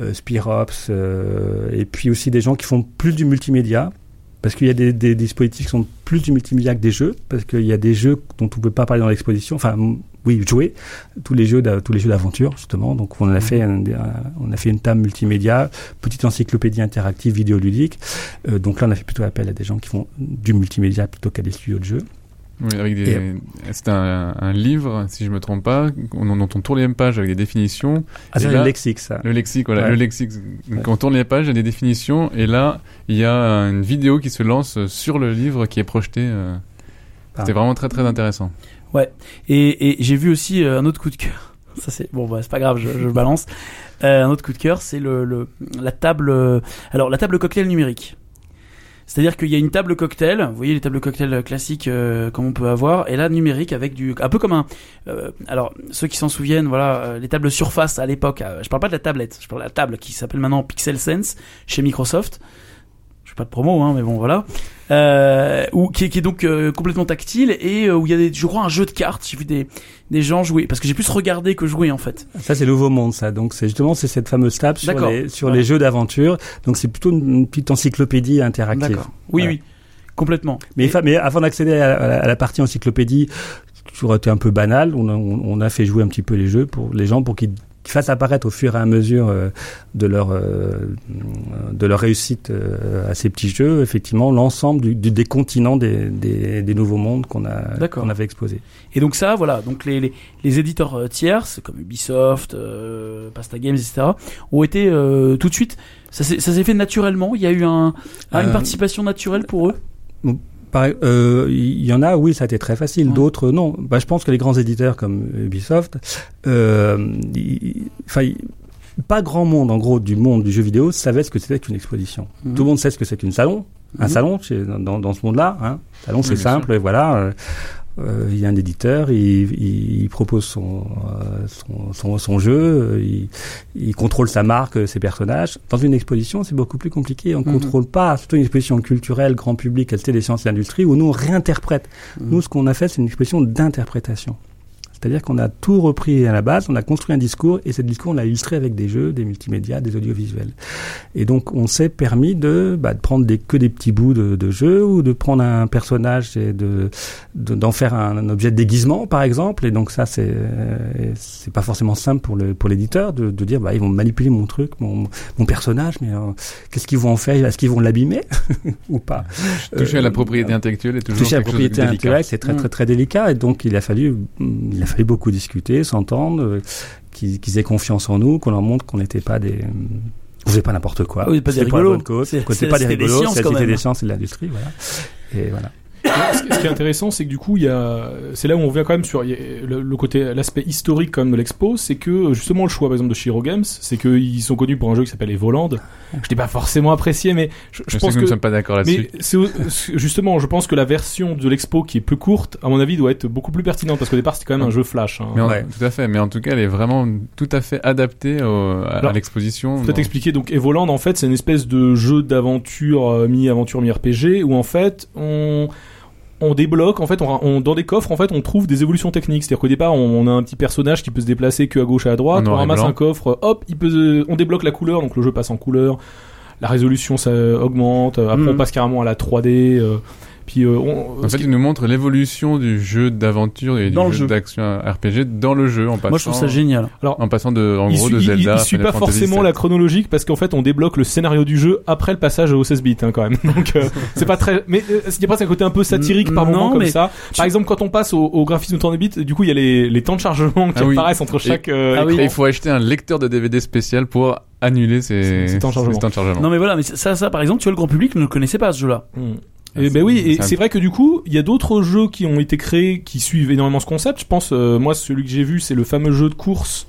euh, Spirops, euh, et puis aussi des gens qui font plus du multimédia. parce qu'il y a des, des dispositifs qui sont plus du multimédia que des jeux, parce qu'il y a des jeux dont on ne peut pas parler dans l'exposition, enfin oui, jouer tous les jeux tous les jeux d'aventure justement. Donc on a fait un, on a fait une table multimédia, petite encyclopédie interactive vidéoludique. Euh, donc là on a fait plutôt appel à des gens qui font du multimédia plutôt qu'à des studios de jeux. Oui, avec des. C'est un, un, livre, si je me trompe pas, dont on tourne les pages avec des définitions. Ah, c'est le lexique, ça. Le lexique, voilà, le lexique. Donc on tourne les pages, il y a des définitions, et là, il y a une vidéo qui se lance sur le livre qui est projeté. Euh. C'était ah. vraiment très très intéressant. Ouais. Et, et j'ai vu aussi euh, un autre coup de cœur. Ça c'est bon, bah, c'est pas grave, je, je balance. Euh, un autre coup de cœur, c'est le, le, la table. alors la table cocktail numérique. C'est-à-dire qu'il y a une table cocktail, vous voyez les tables cocktail classiques euh, comme on peut avoir, et là numérique avec du, un peu comme un. Euh, alors ceux qui s'en souviennent, voilà, euh, les tables surface à l'époque. je parle pas de la tablette, je parle de la table qui s'appelle maintenant Pixel Sense chez Microsoft pas de promo, hein, mais bon voilà, euh, qui, qui, est donc euh, complètement tactile et euh, où il y a des, je crois un jeu de cartes. J'ai vu des des gens jouer parce que j'ai plus regardé que jouer en fait. Ça c'est Nouveau Monde, ça. Donc c'est justement c'est cette fameuse table sur les sur les jeux d'aventure. Donc c'est plutôt une, petite encyclopédie interactive. Oui oui, complètement. Mais, mais avant d'accéder à, la partie encyclopédie, toujours été un peu banal. On a, on a fait jouer un petit peu les jeux pour les gens pour qu'ils qui fassent apparaître au fur et à mesure euh, de leur euh, de leur réussite euh, à ces petits jeux, effectivement, l'ensemble du, des continents des, des, des nouveaux mondes qu'on a qu'on avait exposés. Et donc ça, voilà, donc les, les, les éditeurs tiers, comme Ubisoft, Pasta Games, etc., ont été tout de suite. Ça s'est fait naturellement? Il y a eu un, une participation naturelle pour eux? Euh, il y en a, oui, ça a été très facile. D'autres, non. Bah, je pense que les grands éditeurs comme Ubisoft, euh, pas grand monde, en gros, du monde du jeu vidéo savait ce que c'était qu'une exposition. Mhm. Tout le monde sait ce que c'est qu'une salon. Un mhm. salon, dans, dans, ce monde-là. Hein. Salon, c'est simple, et voilà. Euh, euh, il y a un éditeur, il, il, propose son, euh, son, son, son, jeu, il, il, contrôle sa marque, ses personnages. Dans une exposition, c'est beaucoup plus compliqué. On ne mhm. contrôle pas, surtout une exposition culturelle, grand public, qualité des sciences et l'industrie, où nous on réinterprète. Mhm. Nous, ce qu'on a fait, c'est une exposition d'interprétation. C'est-à-dire qu'on a tout repris à la base, on a construit un discours et ce discours on l'a illustré avec des jeux, des multimédias, des audiovisuels. Et donc on s'est permis de, bah, de prendre des, que des petits bouts de, de jeu ou de prendre un personnage et de d'en faire un, objet de déguisement par exemple. Et donc ça c'est c'est pas forcément simple pour le pour l'éditeur de, de dire bah ils vont manipuler mon truc, mon, mon personnage, mais euh, qu'est-ce qu'ils vont en faire? Est-ce qu'ils vont l'abîmer? Ou pas? Toucher à la euh, propriété intellectuelle est toujours toucher à la propriété intellectuelle c'est très, très très délicat. Et donc il a fallu il a fallu beaucoup discuter, s'entendre, euh, qu'ils aient confiance en nous, qu'on leur montre qu'on n'était pas des on faisait pas n'importe quoi. Oui, pas des rigolos. C'était pas des rigolos, c'était des sciences et de l'industrie, voilà. Et voilà ce qui est intéressant, c'est que du coup, il y a, c'est là où on vient quand même sur le, côté, l'aspect historique quand même de l'expo, c'est que justement le choix, par exemple, de Shiro Games, c'est qu'ils sont connus pour un jeu qui s'appelle Evoland. Je n'ai pas forcément apprécié, mais je, je, pense que, nous ne sommes pas d'accord là-dessus. Mais justement, je pense que la version de l'expo qui est peu courte, à mon avis, doit être beaucoup plus pertinente parce qu'au départ, c'était quand même un jeu flash. Hein. ouais. Tout à fait, mais en tout cas, elle est vraiment tout à fait adaptée à, l'exposition. Peut-être expliquer. Donc, Evoland, en fait, c'est une espèce de jeu d'aventure euh, mi-aventure mi-RPG où en fait, on on débloque en fait on, dans des coffres en fait on trouve des évolutions techniques c'est-à-dire qu'au départ on, a un petit personnage qui peut se déplacer que à gauche et à droite on ramasse un coffre hop il peut on débloque la couleur donc le jeu passe en couleur la résolution ça augmente après on mm. passe carrément à la 3D puis euh, en fait, il nous montre l'évolution du jeu d'aventure et du jeu, d'action RPG dans le jeu en passant. Moi, je trouve ça génial. Alors, en passant de, en gros, de Zelda. Il, il suit pas forcément la chronologique parce qu'en fait, on débloque le scénario du jeu après le passage au 16 bits hein, quand même. Donc, euh, c'est pas très. Mais euh, c'est pas un côté un peu satirique par moment comme ça. Par exemple, quand on passe au, au graphisme tourné bits, du coup, il y a les, les temps de chargement qui ah apparaissent entre chaque. Euh, ah oui. il faut acheter un lecteur de DVD spécial pour annuler ces, ces temps, de chargement. Non mais voilà, mais ça, ça par exemple, tu vois, le grand public ne connaissait pas ce jeu-là. Hmm. Et ben oui, et c'est vrai que du coup, il y a d'autres jeux qui ont été créés qui suivent énormément ce concept. Je pense, euh, moi, celui que j'ai vu, c'est le fameux jeu de course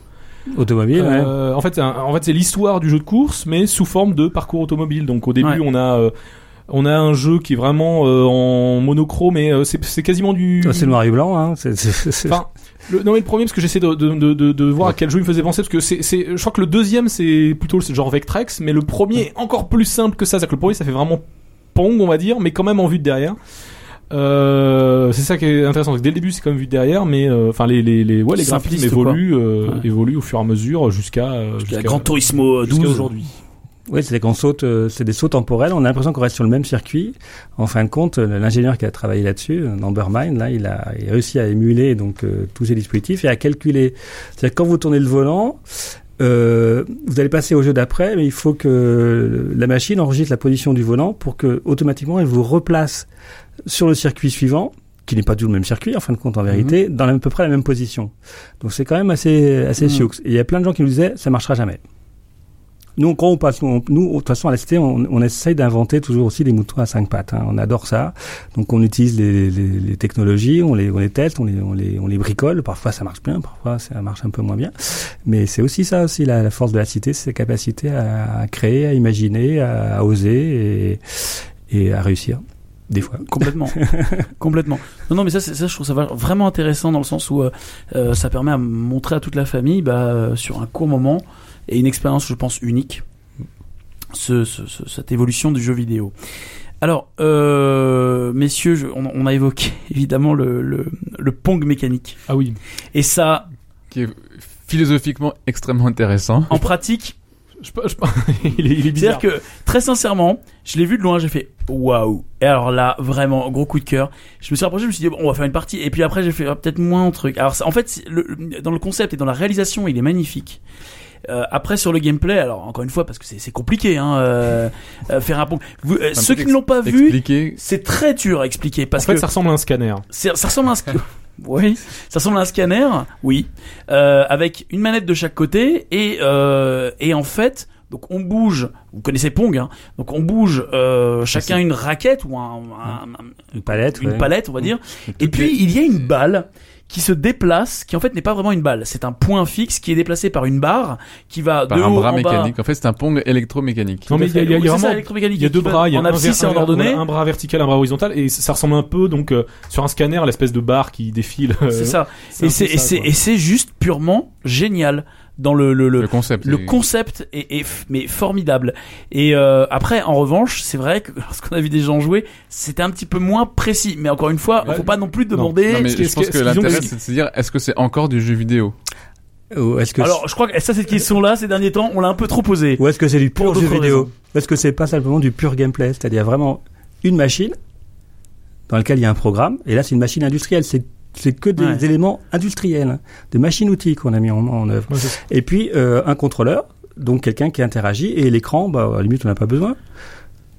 automobile. Euh, En fait, c'est en fait, c'est l'histoire du jeu de course, mais sous forme de parcours automobile. Donc au début, on a euh, on a un jeu qui est vraiment euh, en monochrome, mais c'est quasiment du. Ah, c'est noir et blanc, hein. C'est, enfin, le, non mais le premier parce que j'essaie de, de, de, de, voir à quel jeu il me faisait penser parce que c'est, c'est, je crois que le deuxième c'est plutôt le genre Vectrex, mais le premier est encore plus simple que ça. C'est-à-dire que le premier ça fait vraiment Pong, on va dire, mais quand même en vue de derrière. Euh, c'est ça qui est intéressant. Dès le début, c'est quand même vu de derrière, mais euh, enfin les les les ouais les graphismes évoluent euh, évoluent au fur et à mesure jusqu'à jusqu'à Gran Turismo 12 aujourd'hui. Oui, c'est qu'on saute, euh, c'est des sauts temporels. On a l'impression qu'on reste sur le même circuit. En fin de compte, euh, l'ingénieur qui a travaillé là-dessus, euh, Numbermind, là, il a, il a réussi à émuler donc euh, tous ces dispositifs et à calculer. C'est-à-dire quand vous tournez le volant, euh, vous allez passer au jeu d'après, mais il faut que la machine enregistre la position du volant pour que automatiquement elle vous replace sur le circuit suivant qui n'est pas tout le même circuit en fin de compte en vérité, dans la- à peu près la même position. Donc c'est quand même assez assez Mhm. sioux. Et il y a plein de gens qui nous disaient ça marchera jamais. Nous, quand on passe, on- nous, de toute façon, à la cité, on, on essaye d'inventer toujours aussi des moutons à cinq pattes. hein. On adore ça. Donc, on utilise les, les, les technologies, on les, on les teste, on les, on les, on les bricole. Parfois, ça marche bien, parfois, ça marche un peu moins bien. Mais c'est aussi ça, aussi la, la force de la cité, c'est sa capacité à, à créer, à imaginer, à, à oser et, et à réussir. Des fois. Complètement, complètement. Non, non, mais ça, ça, je trouve ça vraiment intéressant dans le sens où euh, euh, ça permet à montrer à toute la famille, bah, euh, sur un court moment et une expérience, je pense, unique, ce, ce- ce- cette évolution du jeu vidéo. Alors, euh, messieurs, je- on, on a évoqué évidemment le, le, le Pong mécanique, Ah oui. et ça, Qui est philosophiquement extrêmement intéressant. en pratique, Je, je, il est, il est bizarre. C'est-à-dire que, très sincèrement, je l'ai vu de loin, j'ai fait waouh. Et alors là, vraiment, gros coup de cœur. Je me suis rapproché, je me suis dit, bon, on va faire une partie. Et puis après, j'ai fait ah, peut-être moins de trucs. Alors, ça- en fait, le- dans le concept et dans la réalisation, il est magnifique. Euh, après sur le gameplay, alors encore une fois parce que c'est compliqué, hein, euh, euh, faire un pont. Vous, euh, ceux qui ne l'ont pas vu, c'est très dur à expliquer En parce fait, que ça ressemble à un scanner. ça ressemble à un sc- oui, ça ressemble à un scanner, oui, euh, avec une manette de chaque côté et euh, et en fait, donc on bouge. Vous connaissez Pong, hein, donc on bouge euh, chacun une raquette ou un, un- un- Une palette. une ouais. palette, on va dire. Et puis il y a une balle qui se déplace, qui en fait n'est pas vraiment une balle, c'est un point fixe qui est déplacé par une barre qui va Par de un haut bras en bas. mécanique. En fait, c'est un pong électromécanique. Non, mais il y a, il y a- il y a Oui, c'est ça, vraiment électromécanique. il y a deux qui va bras, il y a en un, et en ordonnée. bras vertical, un bras horizontal, et ça ressemble un peu donc euh, sur un scanner, l'espèce de barre qui défile. euh, C'est ça. un Et peu c'est et ça, et c'est juste purement génial dans le le, le, Le concept. le est- concept est, est mais formidable. Et euh, après, en revanche, c'est vrai que lorsqu'on a vu des gens jouer, c'était un petit peu moins précis. Mais encore une fois, il Ouais. faut pas non plus demander. Non, mais ce je pense que l'intérêt, c'est de se dire, est-ce que c'est encore du jeu vidéo? Ou est-ce que Alors, je crois que ça, cette question-là, ces derniers temps, on l'a un peu trop posée. Ou est-ce que c'est du Pour pur jeu vidéo est-ce que c'est pas simplement du pur gameplay? C'est-à-dire vraiment une machine dans laquelle il y a un programme, et là c'est une machine industrielle, c'est c'est que des Ouais. éléments industriels, des machines-outils qu'on a mis en, en œuvre. Ouais. Et puis euh, un contrôleur, donc quelqu'un qui interagit, et l'écran, bah, à la limite on n'a pas besoin.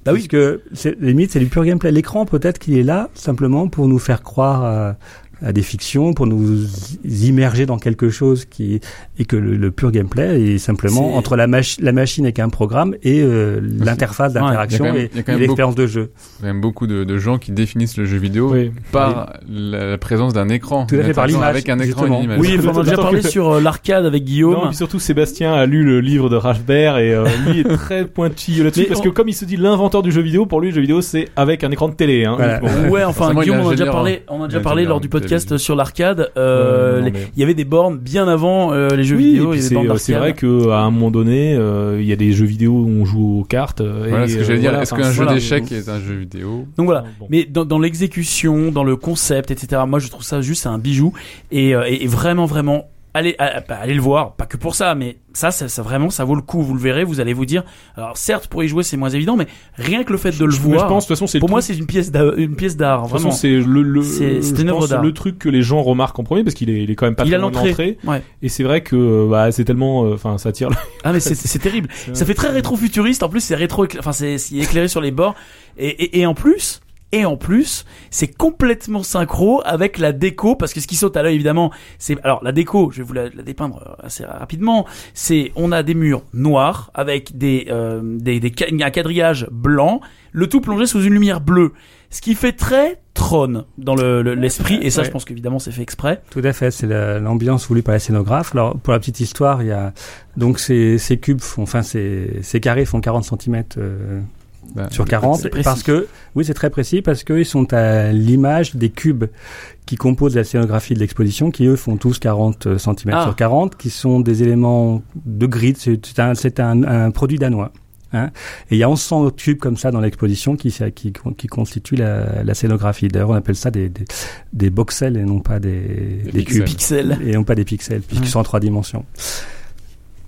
Bah oui. Parce que c'est, limite c'est du pur gameplay. L'écran peut-être qu'il est là simplement pour nous faire croire à, à des fictions, pour nous immerger dans quelque chose qui et que le, le pur gameplay est simplement entre la, mach- la machine avec un programme et euh, l'interface d'interaction quand et, quand et l'expérience de jeu. Il y a même beaucoup de, de gens qui définissent le jeu vidéo Oui. par la, la présence d'un écran. Tout à fait, par interaction l'image, Avec un écran et justement. une image. Oui, on a déjà parlé que- sur euh, l'arcade avec Non, Guillaume. et puis surtout Sébastien a lu le livre de Rashbert et euh, lui est très pointilleux là-dessus parce on- que comme il se dit l'inventeur du jeu vidéo, pour lui le jeu vidéo c'est avec un écran de télé. Hein, Voilà. Ouais, enfin, Guillaume, on a déjà ingénieur, parlé, on a déjà parlé lors du en télévision. Podcast sur l'arcade. Euh, Euh, non, les- mais- Il y avait des bornes bien avant euh, les jeux Oui, vidéo. et c'est euh, vrai d'arcade. que à un moment donné, euh, il y a des jeux vidéo où on joue aux cartes. Voilà et, ce que euh, j'allais dire. voilà, Est-ce qu'un jeu voilà. d'échecs est un jeu vidéo Donc voilà. Bon. Mais dans, dans l'exécution, dans le concept, etc. Moi, je trouve ça juste un bijou euh, et vraiment, vraiment. Allez, à- à- allez le voir, pas que pour ça, mais ça, ça, ça vraiment, ça vaut le coup. Vous le verrez, vous allez vous dire. Alors certes, pour y jouer, c'est moins évident, mais rien que le fait de le Mais voir, je pense de toute façon c'est pour moi, c'est une pièce d'art, une pièce d'art, vraiment. c'est le, le C'est- c'est je une œuvre d'art. le truc que les gens remarquent en premier parce qu'il est, il est quand même pas Il très a l'entrée. l'entrée. Ouais. Et c'est vrai que euh, bah, c'est tellement, euh, enfin, ça tire. Ah mais c'est c'est terrible. Ça fait très rétro-futuriste. En plus, c'est rétro, enfin c'est c'est éclairé sur les bords. Et, et, et en plus, et en plus, c'est complètement synchro avec la déco parce que ce qui saute à l'œil évidemment, c'est alors la déco. Je vais vous la, la dépeindre euh, assez rapidement. C'est on a des murs noirs avec des euh, des, des un quadrillage blanc, le tout plongé sous une lumière bleue. Ce qui fait très Tron dans le- le- l'esprit. et ça, Ouais. je pense qu'évidemment, c'est fait exprès. Tout à fait, c'est la- l'ambiance voulue par la scénographe. Alors pour la petite histoire, il y a donc ces, ces cubes font, enfin ces, ces carrés font 40 cm Bah, sur 40 c'est précis. parce que oui c'est très précis parce qu'ils sont à l'image des cubes qui composent la scénographie de l'exposition qui eux font tous 40 cm Ah. sur 40 qui sont des éléments de grid c'est un, c'est un, un produit danois hein. et il y a 1100 cubes comme ça dans l'exposition qui, qui, qui constituent la, la scénographie d'ailleurs on appelle ça des, des, des voxels et non pas des, des, pixels. cubes Pixels. et non pas des pixels puisqu'ils Ouais. sont en trois dimensions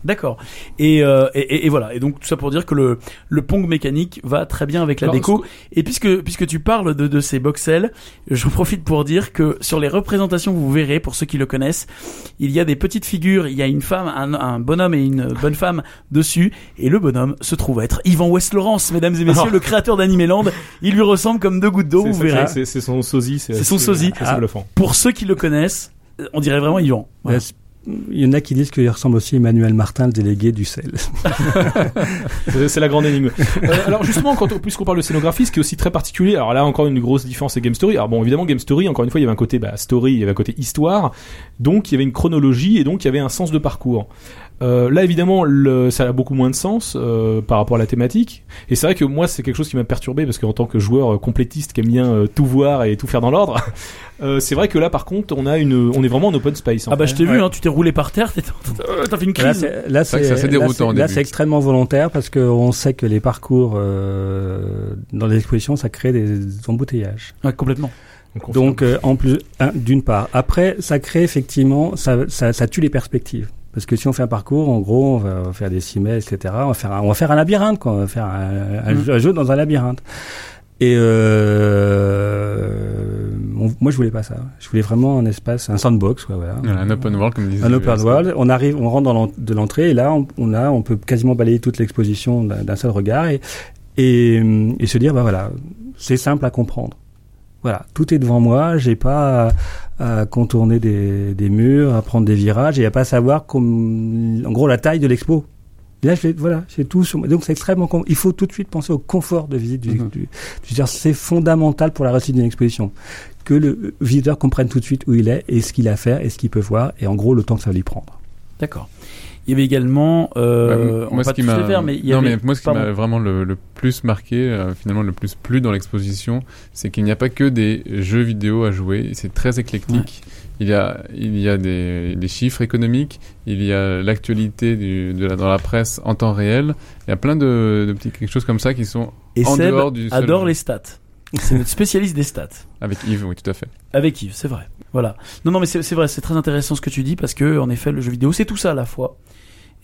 D'accord. Et, euh, et, et- et voilà. Et donc tout ça pour dire que le le Pong mécanique va très bien avec la Alors, déco. Et puisque puisque tu parles de de ces voxels, j'en profite pour dire que sur les représentations vous verrez pour ceux qui le connaissent, il y a des petites figures. Il y a une femme, un, un bonhomme et une bonne femme dessus. Et le bonhomme se trouve être Yvan West Laurence, mesdames et messieurs, Alors. le créateur d'Animeland. Il lui ressemble comme deux gouttes d'eau. Vous verrez. C'est son sosie. C'est son sosie. C'est Ah. bluffant. Pour ceux qui le connaissent, on dirait vraiment Yvan. Voilà. Il y en a qui disent qu'il ressemble aussi à Emmanuel Martin, le délégué du sel. C'est c'est la grande énigme. Euh, alors justement, quand on, puisqu'on parle de scénographie, ce qui est aussi très particulier, alors là encore une grosse différence c'est Game Story. Alors bon, évidemment Game Story, encore une fois, il y avait un côté bah, story, il y avait un côté histoire, donc il y avait une chronologie et donc il y avait un sens de parcours. Euh, là évidemment, le, ça a beaucoup moins de sens euh, par rapport à la thématique. Et c'est vrai que moi, c'est quelque chose qui m'a perturbé parce qu'en tant que joueur euh, complétiste qui aime bien euh, tout voir et tout faire dans l'ordre, euh, c'est vrai que là, par contre, on a une, on est vraiment en open space. en Ah bah fait. je t'ai vu, hein, tu t'es roulé par terre, t'es- t'as fait une crise. là, C'est là, c'est- là, début. c'est extrêmement volontaire parce qu'on sait que les parcours euh, dans les expositions, ça crée des embouteillages. Ouais, complètement. Donc, euh, en plus, un, d'une part. Après, ça crée effectivement, ça, ça, ça tue les perspectives. Parce que si on fait un parcours, en gros, on va faire des cimets, etc. On va faire un, on va faire un labyrinthe, quoi. On va faire un, un Mm. jeu, un jeu dans un labyrinthe. Et euh, on- moi, je voulais pas ça. Je voulais vraiment un espace, un sandbox, quoi, voilà. Voilà, un open world, comme disait Un open world. On arrive, on rentre dans de l'entrée et là, on, on a, on peut quasiment balayer toute l'exposition d'un d'un seul regard et, et, et se dire, bah voilà, c'est simple à comprendre. Voilà, tout est devant moi. J'ai pas à, à contourner des, des murs, à prendre des virages et à pas savoir comme, en gros, la taille de l'expo. Là, je voilà, c'est tout. Sur, donc, c'est extrêmement. Il faut tout de suite penser au confort de visite du. Mhm. du- dire, c'est fondamental pour la réussite d'une exposition que le visiteur comprenne tout de suite où il est et ce qu'il a à faire et ce qu'il peut voir et en gros le temps que ça va lui prendre. D'accord. Il y avait également, euh, Bah, on va pas tous les faire, mais il y non, avait, mais moi, ce qui m'a vraiment le, le plus marqué, euh, finalement le plus plu dans l'exposition, c'est qu'il n'y a pas que des jeux vidéo à jouer. C'est très éclectique. Il y a, il y a des, des chiffres économiques. Il y a l'actualité du- de la, dans la presse en temps réel. Il y a plein de, de petits quelque choses comme ça qui sont Et en Seb dehors du adore les stats. C'est notre spécialiste des stats. avec Yves. Oui, tout à fait. Avec Yves, c'est vrai. Voilà. Non, non, mais c'est vrai, c'est très intéressant ce que tu dis parce que, en effet, le jeu vidéo, c'est tout ça à la fois.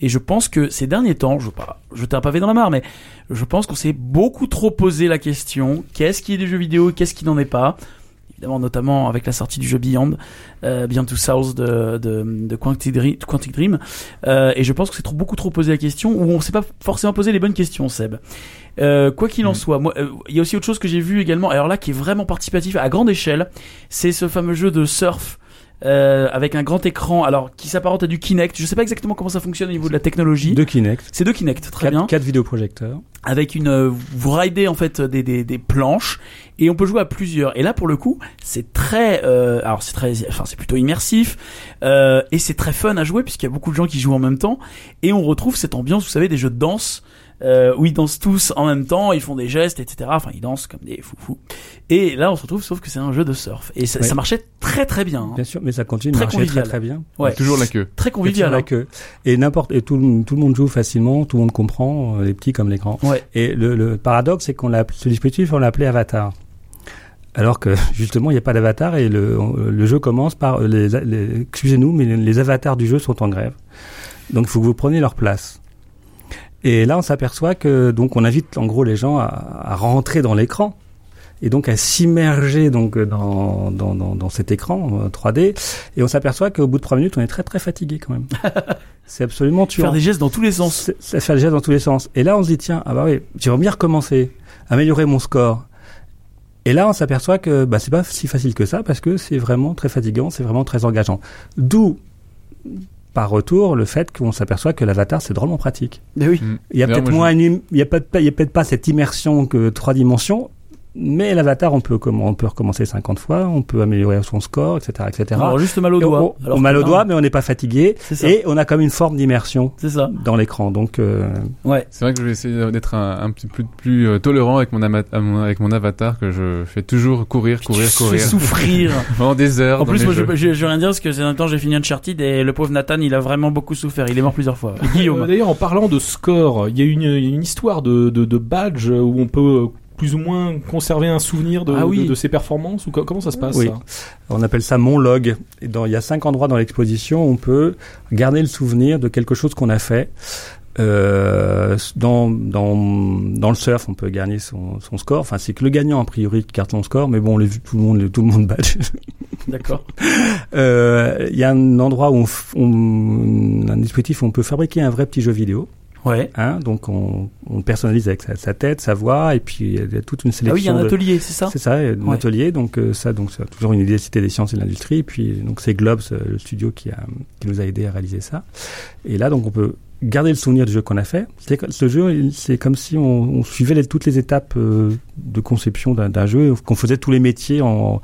Et je pense que ces derniers temps, je veux pas jeter un pavé dans la mare, mais je pense qu'on s'est beaucoup trop posé la question qu'est-ce qui est du jeu vidéo, qu'est-ce qui n'en est pas? Évidemment, notamment avec la sortie du jeu Beyond, euh, Beyond Two Souls de, de, de Quantic Dream. Quantic Dream. Euh, et je pense que c'est trop, beaucoup trop posé la question où on s'est pas forcément posé les bonnes questions, Seb. Euh, quoi qu'il en Mm. soit, euh, il y a aussi autre chose que j'ai vu également. Alors là, qui est vraiment participatif à grande échelle, c'est ce fameux jeu de surf euh, avec un grand écran, alors qui s'apparente à du Kinect. Je sais pas exactement comment ça fonctionne au niveau de la technologie. Deux Kinect, C'est deux Kinect, très quatre, bien. quatre vidéoprojecteurs. Avec une, euh, vous ridez en fait des, des, des planches et on peut jouer à plusieurs. Et là, pour le coup, c'est très, euh, alors c'est très, enfin c'est plutôt immersif euh, et c'est très fun à jouer puisqu'il y a beaucoup de gens qui jouent en même temps et on retrouve cette ambiance, vous savez, des jeux de danse. Euh, où ils dansent tous en même temps, ils font des gestes, etc. Enfin, ils dansent comme des foufous. Et là, on se retrouve, sauf que c'est un jeu de surf. Et ça, Ouais. ça marchait très très bien. hein. Bien sûr, mais ça continue de Très marcher convivial. très très bien. Ouais. Toujours la queue. Très convivial. la hein. queue. Et n'importe et tout, le- tout le monde joue facilement, tout le monde comprend, euh, les petits comme les grands. Ouais. Et le, le paradoxe, c'est qu'on l'a ce dispositif, on l'a appelé Avatar. Alors que justement, il n'y a pas d'avatar et le, le jeu commence par euh, les, les- excusez-nous, mais les avatars du jeu sont en grève. Donc, il faut que vous preniez leur place. Et là, on s'aperçoit que donc on invite en gros les gens à, à rentrer dans l'écran et donc à s'immerger donc dans, dans, dans, cet écran euh, 3D. Et on s'aperçoit qu'au bout de trois minutes, on est très très fatigué quand même. C'est absolument tuant. Faire des gestes dans tous les sens. Ça fait le geste dans tous les sens. Et là, on se dit, tiens, ah bah oui, j'aimerais bien recommencer, améliorer mon score. Et là, on s'aperçoit que bah, c'est pas si facile que ça parce que c'est vraiment très fatigant, c'est vraiment très engageant. D'où, par retour, le fait qu'on s'aperçoit que l'avatar, c'est drôlement pratique. Mais oui. Mm. Il y a peut-être moi, moins, une- il y a peut-être pas, il y a peut-être pas cette immersion que trois dimensions, mais l'avatar, on peut, comment, on peut recommencer 50 fois, on peut améliorer son score, etc., etc. Aura juste mal au doigt. on, Alors on mal au doigt, mais on n'est pas fatigué, C'est ça. et on a comme une forme d'immersion C'est ça. dans l'écran. Donc, euh, Ouais. C'est vrai que je vais essayer d'être un, un petit peu plus euh, tolérant avec mon, avec mon avatar que je fais toujours courir, courir, Tu courir. fais souffrir. Pendant des heures. en plus, moi, jeux. je, je, je veux rien dire parce que c'est un temps j'ai fini Uncharted et le pauvre Nathan, il a vraiment beaucoup souffert. Il est mort plusieurs fois. Euh, Guillaume. D'ailleurs, en parlant de score, il y a une, il y a une histoire de, de, de badge où on peut plus ou moins conserver un souvenir de, Ah oui. de, de ses performances ou co- comment ça se passe Oui. ça? On appelle ça mon log. Et dans, il y a cinq endroits dans l'exposition où on peut garder le souvenir de quelque chose qu'on a fait. Euh, dans, dans, dans le surf, on peut gagner son, son score. Enfin, c'est que le gagnant, a priori, qui garde son score, mais bon, on l'a vu, tout le monde, tout le monde badge. D'accord. Euh, Il y a un endroit où on, on- un dispositif où on peut fabriquer un vrai petit jeu vidéo. Ouais. Hein, donc on, on personnalise avec sa, sa tête, sa voix, et puis il y a toute une Ah oui, il y a sélection un atelier, c'est ça? C'est ça, un Ouais. atelier. Donc euh, ça, donc c'est toujours une université des sciences et de l'industrie. Et puis donc c'est Globes, euh, le studio qui a qui nous a aidé à réaliser ça. Et là, donc on peut garder le souvenir du jeu qu'on a fait. Ce jeu, c'est comme si on, suivait toutes les étapes euh, de conception d'un jeu, qu'on faisait tous les métiers en,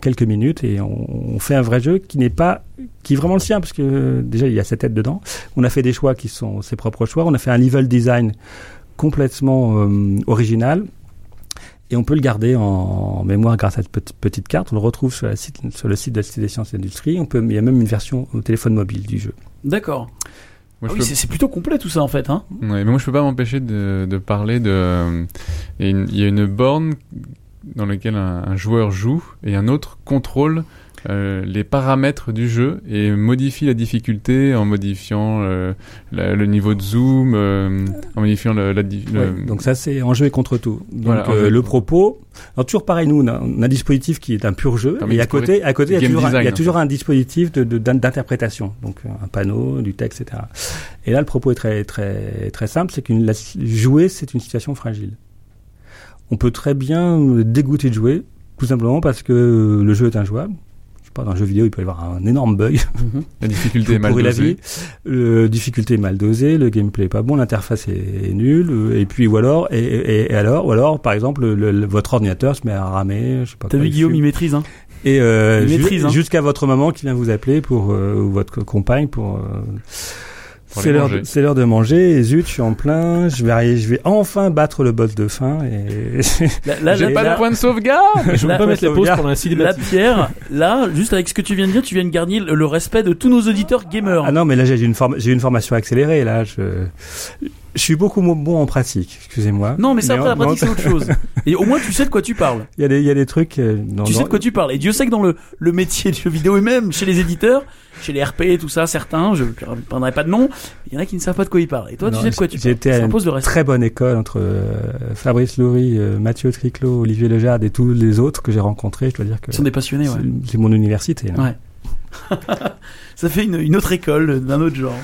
quelques minutes, et on, fait un vrai jeu qui n'est pas qui est vraiment le sien, parce que euh, déjà il y a sa tête dedans. On a fait des choix qui sont ses propres choix. On a fait un level design complètement euh, original. Et on peut le garder en, mémoire grâce à cette petite, carte. On le retrouve sur, le site de la Cité des Sciences et il y a même une version au téléphone mobile du jeu. D'accord. Moi, Ah oui, peux- c'est plutôt complet tout ça en fait. Hein Ouais, mais moi je peux pas m'empêcher de, de parler de. Il y, a une, il y a une borne dans laquelle un, un joueur joue et un autre contrôle euh, les paramètres du jeu et modifie la difficulté en modifiant euh, la- le niveau de zoom, euh, en modifiant le, la, le- donc ça, c'est en jeu et contre tout. Donc Voilà, en euh, le propos. Alors toujours pareil, nous on a, on a un dispositif qui est un pur jeu, une à côté, à côté, il y a toujours, un, il y a design, en toujours un dispositif de- de- d'interprétation, donc euh, un panneau, du texte, etc. Et là, le propos est très très très simple, c'est qu'une jouer, c'est une situation fragile. On peut très bien dégoûter de jouer, tout simplement parce que le jeu est injouable. Pas, dans un jeu vidéo, il peut y avoir un énorme bug. la difficulté est mal la dosée. vie. Le difficulté est mal dosée, le gameplay est pas bon, l'interface est, est nulle, euh, et puis ou alors, et, et- et alors, ou alors, par exemple, le- le- votre ordinateur se met à ramer, je sais pas. T'as vu il Guillaume, il maîtrise. Hein Et euh, il ju- maîtrise, hein. jusqu'à votre maman qui vient vous appeler pour euh, ou votre compagne pour. euh, Pour c'est l'heure, manger. de- c'est l'heure de manger. Et zut, je suis en plein. Je vais, arriver- je vais enfin battre le boss de faim. Et Là, là, J'ai là, pas là- de point de sauvegarde Je peux pas mettre la pause pendant la cinématique. Pierre, là, juste avec ce que tu viens de dire, tu viens de garder le respect de tous nos auditeurs gamers. ah non, mais là j'ai une forme, j'ai une formation accélérée. Là, je, je suis beaucoup moins bon en pratique. Excusez-moi. non, mais ça, après, la pratique, c'est autre chose. Et au moins, tu sais de quoi tu parles. Il y a des, il y a des trucs. euh, dans- tu sais dans- de quoi tu parles. Et Dieu sait que dans le, le métier du jeu vidéo et même chez les éditeurs, chez les RP et tout ça, certains, je ne prendrai pas de nom, il y en a qui ne savent pas de quoi ils parlent. Et toi, tu sais de quoi tu j'ai parles. été à une le très bonne école entre euh, Fabrice Loury, euh, Mathieu Triclot, Olivier Lejarde et tous les autres que j'ai rencontrés. Je dois dire que Ils sont des passionnés, ouais. c'est c'est mon université. là. Ouais. ça fait une, une autre école d'un autre genre.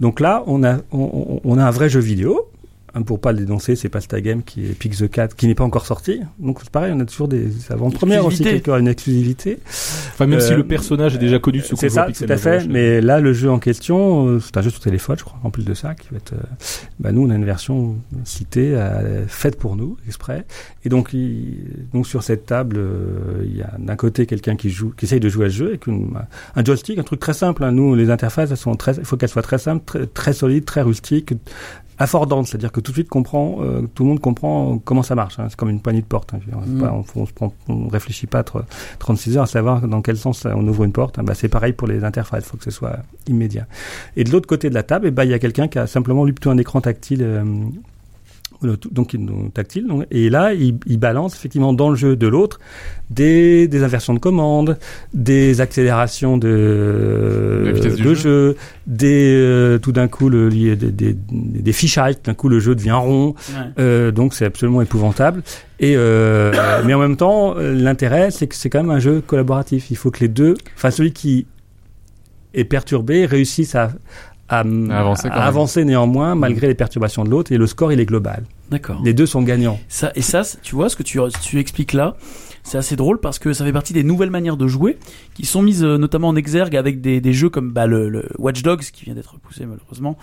Donc là, on a, on, on a un vrai jeu vidéo. Pour pas le dénoncer, c'est Pasta Game qui est Pick the Cat, qui n'est pas encore sorti. Donc c'est pareil, on a toujours des avant-premières aussi, quelque une exclusivité. Enfin, même si Euh, le personnage est déjà connu de ce qu'on C'est ça, tout à fait. Mais là, le jeu en question, euh, c'est un jeu sur téléphone, je crois, en plus de ça, qui va être. euh, bah, nous, on a une version citée, euh, faite pour nous, exprès. Et donc, il- donc sur cette table, euh, il y a d'un côté quelqu'un qui joue, qui essaye de jouer à ce jeu avec une- un joystick, un truc très simple. hein. Nous, les interfaces, elles sont très, il faut qu'elles soient très simples, très, très solides, très rustiques. Affordantes, c'est-à-dire que tout de suite comprend, euh, tout le monde comprend comment ça marche. hein. C'est comme une poignée de porte. hein. Mm. pas- on, on, se prend- on réfléchit pas trop, 36 heures à savoir dans quel sens euh, on ouvre une porte. Bah, c'est pareil pour les interfaces, il faut que ce soit immédiat. Et de l'autre côté de la table, eh ben, il y a quelqu'un qui a simplement lu plutôt un écran tactile. euh, donc, tactile donc, et là il, il balance effectivement dans le jeu de l'autre des, des inversions de commandes des accélérations de, de jeu. jeu des euh, tout d'un coup le, des, des, des, des fichages d'un coup le jeu devient rond Ouais. euh, donc c'est absolument épouvantable. Et euh, mais en même temps, l'intérêt c'est que c'est quand même un jeu collaboratif. Il faut que les deux, enfin celui qui est perturbé réussisse à à, À avancer quand à même. avancer néanmoins malgré les perturbations de l'autre et le score il est global. D'accord. Les deux sont gagnants. Ça, et ça, tu vois, ce que tu, tu expliques là, c'est assez drôle parce que ça fait partie des nouvelles manières de jouer qui sont mises euh, notamment en exergue avec des, des jeux comme bah, le, le Watch Dogs qui vient d'être repoussé malheureusement.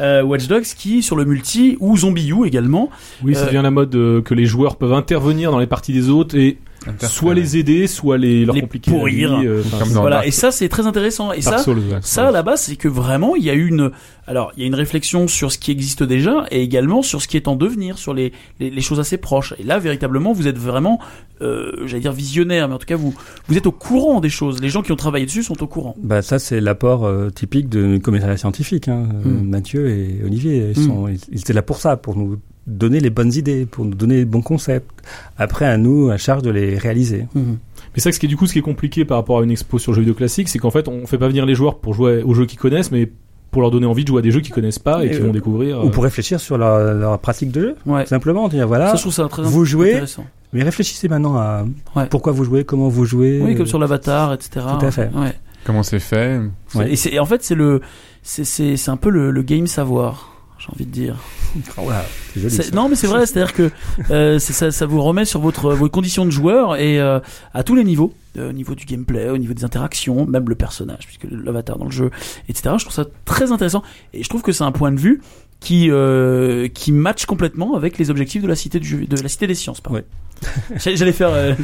Euh, Watch Dogs qui sur le multi ou Zombie U également. Oui, ça Euh, devient la mode euh, que les joueurs peuvent intervenir dans les parties des autres et soit les aider, soit les leur Les compliquer la pourrir. vie, euh, Comme dans voilà. Dark- Et ça c'est très intéressant. Et Dark ça, Souls, ouais. ça à la base c'est que vraiment il y a une, alors il y a une réflexion sur ce qui existe déjà et également sur ce qui est en devenir, sur les, les, les choses assez proches. Et là véritablement vous êtes vraiment, euh, j'allais dire visionnaire, mais en tout cas vous vous êtes au courant des choses. Les gens qui ont travaillé dessus sont au courant. Bah ça c'est l'apport euh, typique de commissariat scientifique. Hein. Euh, Mm. Mathieu et Olivier, ils, Mm. sont, ils, ils étaient là pour ça, pour nous donner les bonnes idées, pour nous donner les bons concepts. Après, à nous, à charge de les réaliser. Mhm. Mais c'est ça, ce qui est du coup, ce qui est compliqué par rapport à une expo sur le jeu vidéo classique, c'est qu'en fait, on fait pas venir les joueurs pour jouer aux jeux qu'ils connaissent, mais pour leur donner envie de jouer à des jeux qu'ils connaissent pas et Et, qu'ils euh, vont découvrir. Ou pour réfléchir sur leur, leur pratique de jeu. Ouais. Simplement, dire voilà, Ça, je trouve ça très vous jouez, intéressant. mais réfléchissez maintenant à Ouais. pourquoi vous jouez, comment vous jouez. Oui, comme sur l'avatar, etc. Tout à fait. Ouais. Comment c'est fait Ouais. Et, en fait, c'est le, c'est, c'est, c'est un peu le, le game savoir. J'ai envie de dire. Joli, ça. non, mais c'est vrai, c'est-à-dire que euh, ça vous remet sur votre vos conditions de joueur et euh, à tous les niveaux, euh, au niveau du gameplay, au niveau des interactions, même le personnage, puisque l'avatar dans le jeu, etc. Je trouve ça très intéressant et je trouve que c'est un point de vue qui euh, qui match complètement avec les objectifs de la cité du jeu, de la cité des sciences. pardon. Ouais. J'allais faire euh,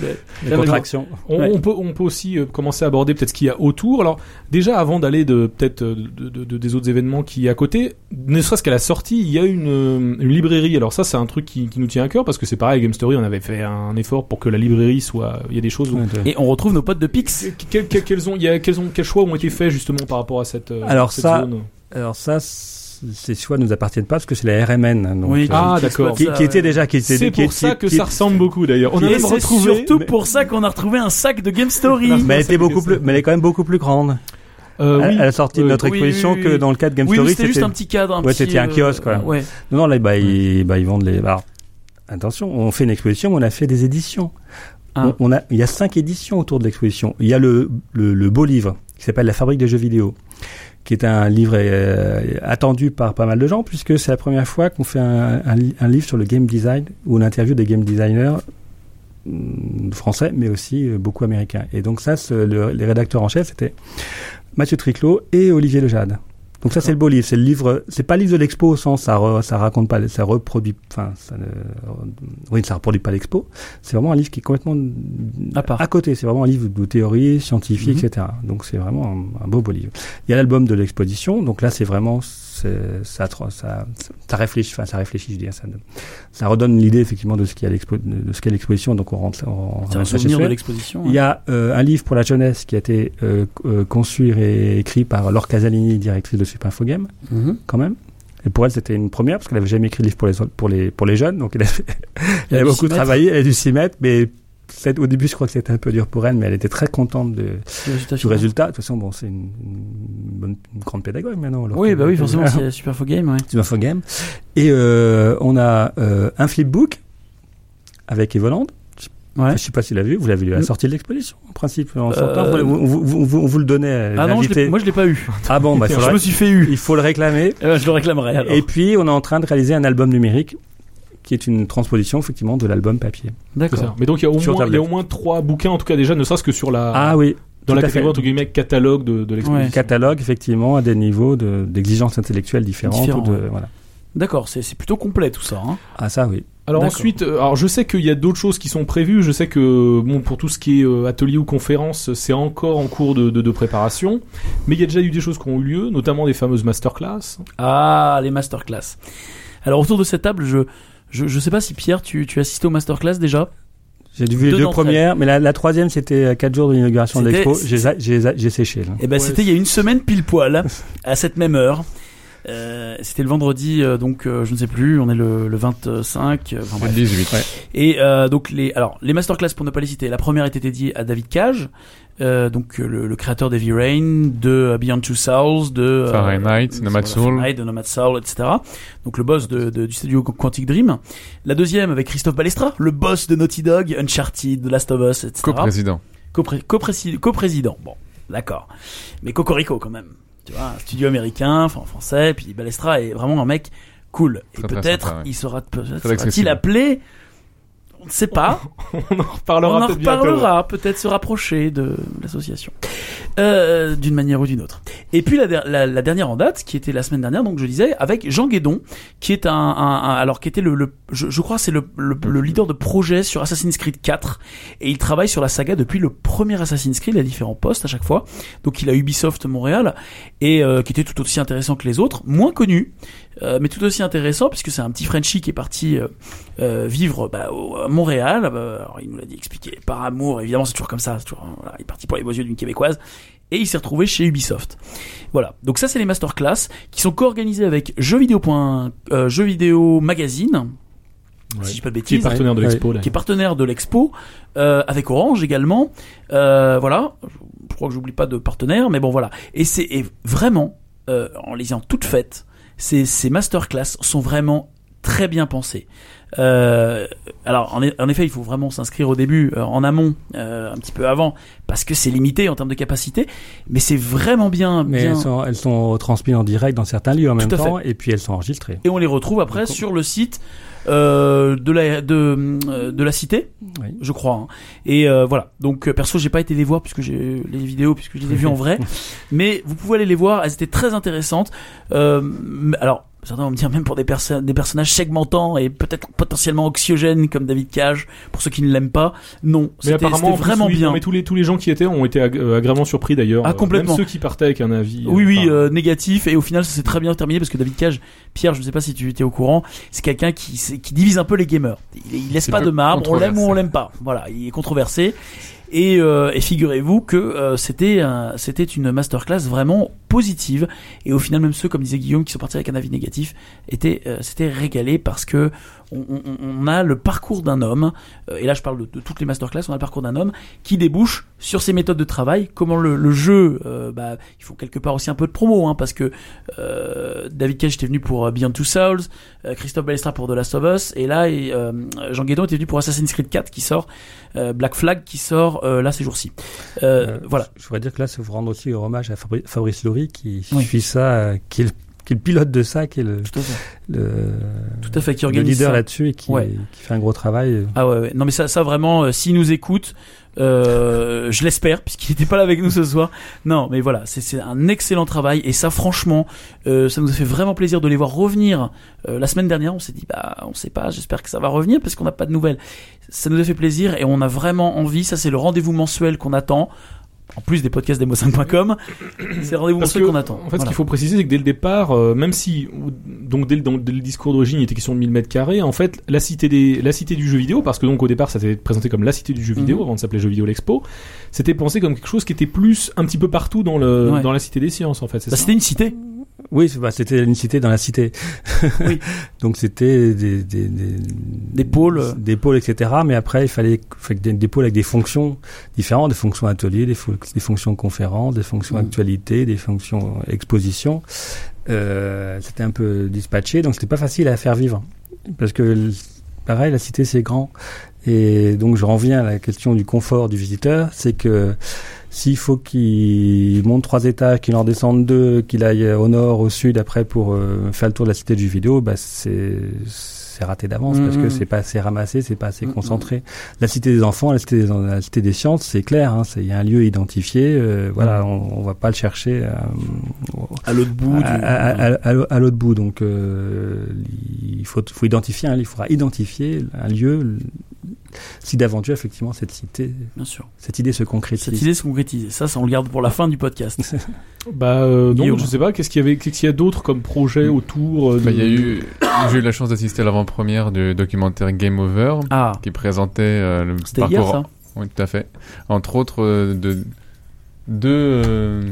Les la- contractions. On, Ouais. on peut, on peut aussi euh, commencer à aborder peut-être ce qu'il y a autour. Alors déjà, avant d'aller de peut-être euh, de, de- de- des autres événements qui y a à côté, ne serait-ce qu'à la sortie, il y a une, euh, une librairie. Alors ça, c'est un truc qui, qui nous tient à cœur parce que c'est pareil, Game Story, on avait fait un effort pour que la librairie soit. Il y a des choses. Où... Et on retrouve nos potes de Pix. Quels, ont, il y a, quels, ont, quels choix ont été faits justement par rapport à cette, Alors cette ça, zone? Alors ça, ces choix ne nous appartiennent pas parce que c'est la RMN. Donc, Oui, euh, Ah, d'accord. qui, était déjà qui était C'est pour qui- ça que qui- ça ressemble beaucoup d'ailleurs. On a Et même c'est retrouvé. surtout mais- pour ça qu'on a retrouvé un sac de Game Story. mais elle était beaucoup plus, mais elle est quand même beaucoup plus grande. Euh, elle, oui. elle a sorti de notre oui, exposition oui, oui, que dans le cas de Game Story, c'était juste un petit cadre, un Ouais, c'était un euh, kiosque, quoi. Ouais. Non, non, là, bah, ils, bah, ils vendent les. Alors, attention, on fait une exposition, mais on a fait des éditions. Ah. On, on a, il y a cinq éditions autour de l'exposition. Il y a le, le, le beau livre qui s'appelle La fabrique des jeux vidéo, qui est un livre euh, attendu par pas mal de gens, puisque c'est la première fois qu'on fait un, un, li- un livre sur le game design où on interviewe des game designers hum, français, mais aussi euh, beaucoup américains. Et donc ça, les rédacteurs en chef, c'était Mathieu Triclot et Olivier Lejade. Donc ça c'est le beau livre, c'est le livre, c'est pas le livre de l'expo au sens ça re- ça raconte pas, ça reproduit, enfin ça ne, oui ça reproduit pas l'expo. C'est vraiment un livre qui est complètement À part. côté. C'est vraiment un livre de théorie scientifique, Mhm. etc. Donc c'est vraiment un, un beau beau livre. Il y a l'album de l'exposition, donc là c'est vraiment ça, ça, ça réfléchit, enfin ça réfléchit, je dis, ça, ça redonne l'idée effectivement de ce qu'il y a de ce qu'est l'exposition. Donc on rentre, on, C'est un souvenir de l'exposition. Il y hein. a euh, un livre pour la jeunesse qui a été euh, euh, conçu et écrit par Laure Casalini, directrice de Super Info Game, Mhm. quand même. Et pour elle, c'était une première parce qu'elle avait jamais écrit de livre pour les pour les pour les jeunes, donc elle, avait- elle a a dû beaucoup travaillé, elle a dû s'y mettre, mais au début, je crois que c'était un peu dur pour elle, mais elle était très contente de, Le résultat du résultat. De toute façon, bon, c'est une, une bonne, une grande pédagogue maintenant. Oui, bah oui, forcément, c'est Super Faux Game, ouais. Super Info Game. Et euh, on a euh, un flipbook avec Evoland. Ouais. Je sais pas si vous l'avez vu, vous l'avez vu à la Mm. sortie de l'exposition, en principe, en Euh, sortant. On, vous- vous- le donnait. Ah non, je moi je l'ai pas eu. Ah bon, bah, Je me suis fait eu. il faut le réclamer. Eh ben, je le réclamerai alors. Et puis, on est en train de réaliser un album numérique qui est une transposition, effectivement, de l'album papier. D'accord. Mais donc il y a au Sur moins, il y a tablette. au moins trois bouquins en tout cas déjà, ne serait-ce que sur la Ah oui. dans tout la catégorie entre guillemets catalogue de, de l'exposition. Ouais. Catalogue, effectivement, à des niveaux de- d'exigences intellectuelles différentes. De, ouais. voilà. D'accord, c'est c'est plutôt complet tout ça. Hein. Ah, ça, oui. Alors ensuite, euh, alors je sais qu'il y a d'autres choses qui sont prévues. Je sais que bon pour tout ce qui est euh, atelier ou conférence, c'est encore en cours de, de, de préparation. Mais il y a déjà eu des choses qui ont eu lieu, notamment des fameuses masterclass. Ah, les masterclass. Alors autour de cette table, je je, je sais pas si Pierre, tu, tu assistais aux masterclass déjà J'ai vu les Deux premières, mais la, la troisième, c'était à quatre jours de l'inauguration de l'expo. J'ai- séché, là. Eh ben, Ouais, c'était il y a une semaine pile poil, à cette même heure. Euh, c'était le vendredi, euh, donc euh, je ne sais plus, on est le, le 25. euh, enfin, Le bref. 18. Ouais. Et euh, donc les, alors les masterclass pour ne pas les citer. La première était dédiée à David Cage, euh, donc euh, le, le créateur d'Heavy Rain, de euh, Beyond Two Souls, de euh, Fahrenheit, Nomad voilà, Soul. Fahrenheit, de Nomad Soul, etc. Donc le boss de, de- du studio Quantic Dream. La deuxième avec Christophe Balestra, le boss de Naughty Dog, Uncharted, The Last of Us, etc. Co-président. Copré- coprési- coprésident. Bon, d'accord. Mais Cocorico quand même. Tu vois, un studio américain, enfin en français, puis Balestra est vraiment un mec cool. Et peut-être ouais. il sera peut-être appelé. On ne sait pas. On en reparlera On en peut-être reparlera, peut-être se rapprocher de l'association, euh, d'une manière ou d'une autre. Et puis la, der- la, la dernière en date, qui était la semaine dernière, donc je disais, avec Jean Guédon, qui est un, un- un- alors qui était le, le- je, je crois, c'est le, le, le leader de projet sur Assassin's Creed 4, et il travaille sur la saga depuis le premier Assassin's Creed, à différents postes à chaque fois. Donc il a Ubisoft Montréal, et euh, qui était tout aussi intéressant que les autres, moins connu, euh, mais tout aussi intéressant puisque c'est un petit Frenchie qui est parti euh, euh, vivre bah, au- à Montréal. Bah, alors il nous l'a dit expliqué par amour, évidemment c'est toujours comme ça. Toujours, voilà, il est parti pour les beaux yeux d'une québécoise et il s'est retrouvé chez Ubisoft. Voilà. Donc ça c'est les masterclass qui sont co-organisés avec jeuxvideo. point- euh, Jeux vidéo magazine. Ouais. si je dis pas de Qui est bêtises, partenaire de Ouais. l'expo, là. qui est partenaire de l'expo, euh, avec Orange également. Euh, voilà, je crois que j'oublie pas de partenaire, mais bon voilà. Et c'est vraiment, euh, en les ayant toutes faites, ces, ces masterclass sont vraiment très bien pensés. Euh, alors en, e- en effet, il faut vraiment s'inscrire au début, euh, en amont, euh, un petit peu avant, parce que c'est limité en termes de capacité, mais c'est vraiment bien. Mais bien... elles sont, elles sont transmises en direct dans certains lieux en même Tout temps, et puis elles sont enregistrées. Et on les retrouve après Donc, sur le site euh, de la de, euh, de la cité, Oui. je crois. hein. Et euh, voilà. Donc perso, j'ai pas été les voir puisque j'ai les vidéos puisque je les ai vues en vrai. Mais vous pouvez aller les voir. Elles étaient très intéressantes. Alors. Certains vont me dire même pour des, perso- des personnages segmentants et peut-être potentiellement anxiogènes comme David Cage, pour ceux qui ne l'aiment pas. Non, Mais c'était vraiment oui, bien. non, mais tous les tous les gens qui étaient ont été ag- euh, agréablement surpris d'ailleurs. Ah, Euh, complètement. Même ceux qui partaient avec un avis. Oui, euh, oui, euh, négatif. Et au final, ça s'est très bien terminé parce que David Cage, Pierre, je ne sais pas si tu étais au courant, c'est quelqu'un qui, qui divise un peu les gamers. Il, il laisse pas de marbre, on l'aime ou on l'aime pas. Voilà, il est controversé. Et, euh, et figurez-vous que euh, c'était un- c'était une masterclass vraiment positive. Et au final, même ceux, comme disait Guillaume, qui sont partis avec un avis négatif, étaient euh, s'étaient régalés parce que on, on- on a le parcours d'un homme. euh, et là, je parle de, de toutes les masterclass. On a le parcours d'un homme qui débouche sur ses méthodes de travail, comment le, le jeu. euh, bah, il faut quelque part aussi un peu de promo, hein, parce que euh, David Cage était venu pour euh, Beyond Two Souls, euh, Christophe Balestra pour The Last of Us, et là, et, euh, Jean Guédon était venu pour Assassin's Creed 4 qui sort, euh, Black Flag qui sort euh, là ces jours-ci. Voilà. Je voudrais dire que là, c'est vous rendre aussi hommage à Fabri- Fabrice Laurie qui Oui. suit ça, qui est, le, qui est le pilote de ça, qui est le, Tout à fait. le, Tout à fait, qui le organise leader là-dessus et qui, Ouais. qui fait un gros travail. Ah ouais, ouais. Non mais ça, ça vraiment, euh, s'il nous écoute, euh, je l'espère, puisqu'il n'était pas là avec nous ce soir. Non, mais voilà, c'est c'est un excellent travail et ça, franchement, euh, ça nous a fait vraiment plaisir de les voir revenir. Euh, la semaine dernière, on s'est dit, bah, on sait pas, j'espère que ça va revenir parce qu'on n'a pas de nouvelles. Ça nous a fait plaisir et on a vraiment envie. Ça, c'est le rendez-vous mensuel qu'on attend. En plus des podcasts demo5.com, c'est rendez-vous que, qu'on attend. En fait, ce qu'il faut préciser, c'est que dès le départ, euh, même si, donc dès le, dans- dès le discours d'origine, il était question de 1000 mètres carrés, en fait, la cité des, la cité du jeu vidéo, parce que donc au départ, ça s'était présenté comme la cité du jeu vidéo, Mhm. avant de s'appeler Jeu Vidéo l'Expo, c'était pensé comme quelque chose qui était plus un petit peu partout dans le, Ouais. dans la cité des sciences, en fait. Bah, c'était une cité. Oui, bah, c'était une cité dans la cité. Oui. Donc c'était des, des, des, Des pôles. euh. des pôles, etc. Mais après, il fallait des, pôles avec des fonctions différentes, des fonctions ateliers, des, fo- des fonctions conférences, des fonctions Mhm. actualité, des fonctions exposition. Euh, c'était un peu dispatché, donc c'était pas facile à faire vivre. Parce que, pareil, la cité c'est grand. Et donc je reviens à la question du confort du visiteur, c'est que s'il faut qu'il monte trois étages, qu'il en descende deux, qu'il aille au nord, au sud après pour euh, faire le tour de la cité du vidéo, bah c'est raté d'avance parce que Mhm. c'est pas assez ramassé, c'est pas assez Mhm. concentré. La cité des enfants, la cité des, la cité des sciences, c'est clair, hein, c'est- il y a un lieu identifié, euh, voilà, on, on va pas le chercher euh, À l'autre bout. à, du... à- à- à l'au- à l'autre bout. Donc, euh, il faut, faut identifier, un- il faudra identifier un lieu. Si d'aventure, effectivement, cette cité, Bien sûr. cette idée se concrétise. Cette idée se concrétise. Ça, ça, on le garde pour la fin du podcast. Bah, euh, je sais pas, qu'est-ce qu'il y avait, qu'est-ce qu'il y a d'autre comme projet autour euh, Bah, de- y a eu, j'ai eu la chance d'assister à l'avant-première du documentaire Game Over, Ah, qui présentait euh, le c'était hier parcours. ça Oui, tout à fait. Entre autres, euh, de deux, euh,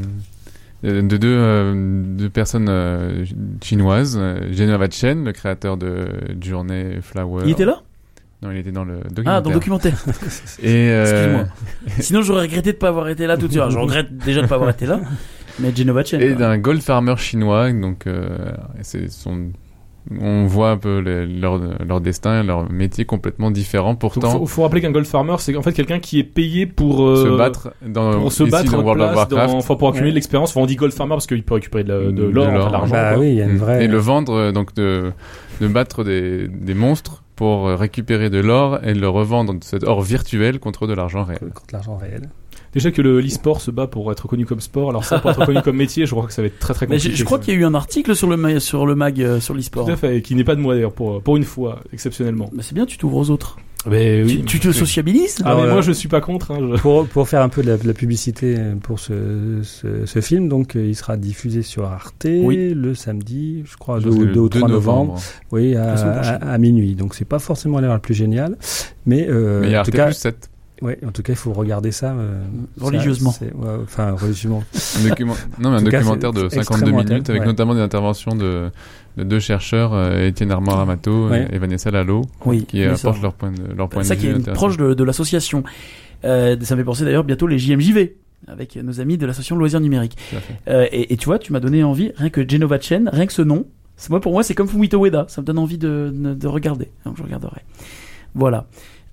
de deux, euh, deux personnes euh, chinoises, euh, Genova Chen, le créateur de Journée Flower. Il était là? Non, il était dans le documentaire. Ah, dans le documentaire. Et euh, Excuse-moi. Sinon, j'aurais regretté de pas avoir été là tout de suite. Alors, Je regrette déjà de pas avoir été là. Mais Genova Chen. et d'un gold farmer chinois, donc euh, c'est son. On voit un peu les- leur, leur destin, leur métier complètement différent. Pourtant, faut, faut rappeler qu'un gold farmer, c'est en fait quelqu'un qui est payé pour euh, se battre dans pour se battre dans en World of place, Warcraft. dans, enfin, pour accumuler Ouais. de l'expérience. Enfin, on dit gold farmer parce qu'il peut récupérer de, l'or, enfin, de l'argent. Bah quoi. oui, il y a une Mm. vraie. Et le vendre, euh, donc de, de battre des, des monstres pour euh, récupérer de l'or et le revendre, cet or virtuel, contre de l'argent réel. contre l'argent réel. Déjà que le l'e-sport se bat pour être connu comme sport, alors ça pour être connu comme métier, je crois que ça va être très très Mais compliqué. je, je crois qu'il y a eu un article sur le, ma- sur le mag euh, sur l'e-sport. Tout à fait, et qui n'est pas de moi d'ailleurs, pour, pour une fois, exceptionnellement. Bah, c'est bien, tu t'ouvres aux autres. Mais tu, tu te sociabilises Ah, mais Alors, moi euh, je suis pas contre. Hein, je- Pour, pour faire un peu de la, de la publicité pour ce, ce, ce film, donc euh, il sera diffusé sur Arte Oui. le samedi, je crois, Je 2 pense que le ou 2 3 novembre, oui, à, minuit. Donc c'est pas forcément l'heure la plus géniale, mais, euh, Mais il y a en Arte tout cas, plus 7. Ouais, en tout cas, il faut regarder ça. euh, Religieusement. ça, c'est- ouais, enfin, religieusement. Un, document- non, mais un En tout cas, documentaire c'est de 52 extrêmement minutes avec notamment des interventions de, de deux chercheurs, euh, Étienne Armand Ramato Ouais. et Vanessa Lalo, Oui, qui apportent leur point de, leur point ça qui vue. est proche de, de l'association. Euh, ça me fait penser d'ailleurs bientôt les JMJV avec nos amis de l'association Loisirs Numériques. Euh, et, et tu vois, tu m'as donné envie, rien que Genova Chen, rien que ce nom, c'est moi pour moi c'est comme Fumito Ueda, ça me donne envie de, de, de regarder. Donc je regarderai. Voilà.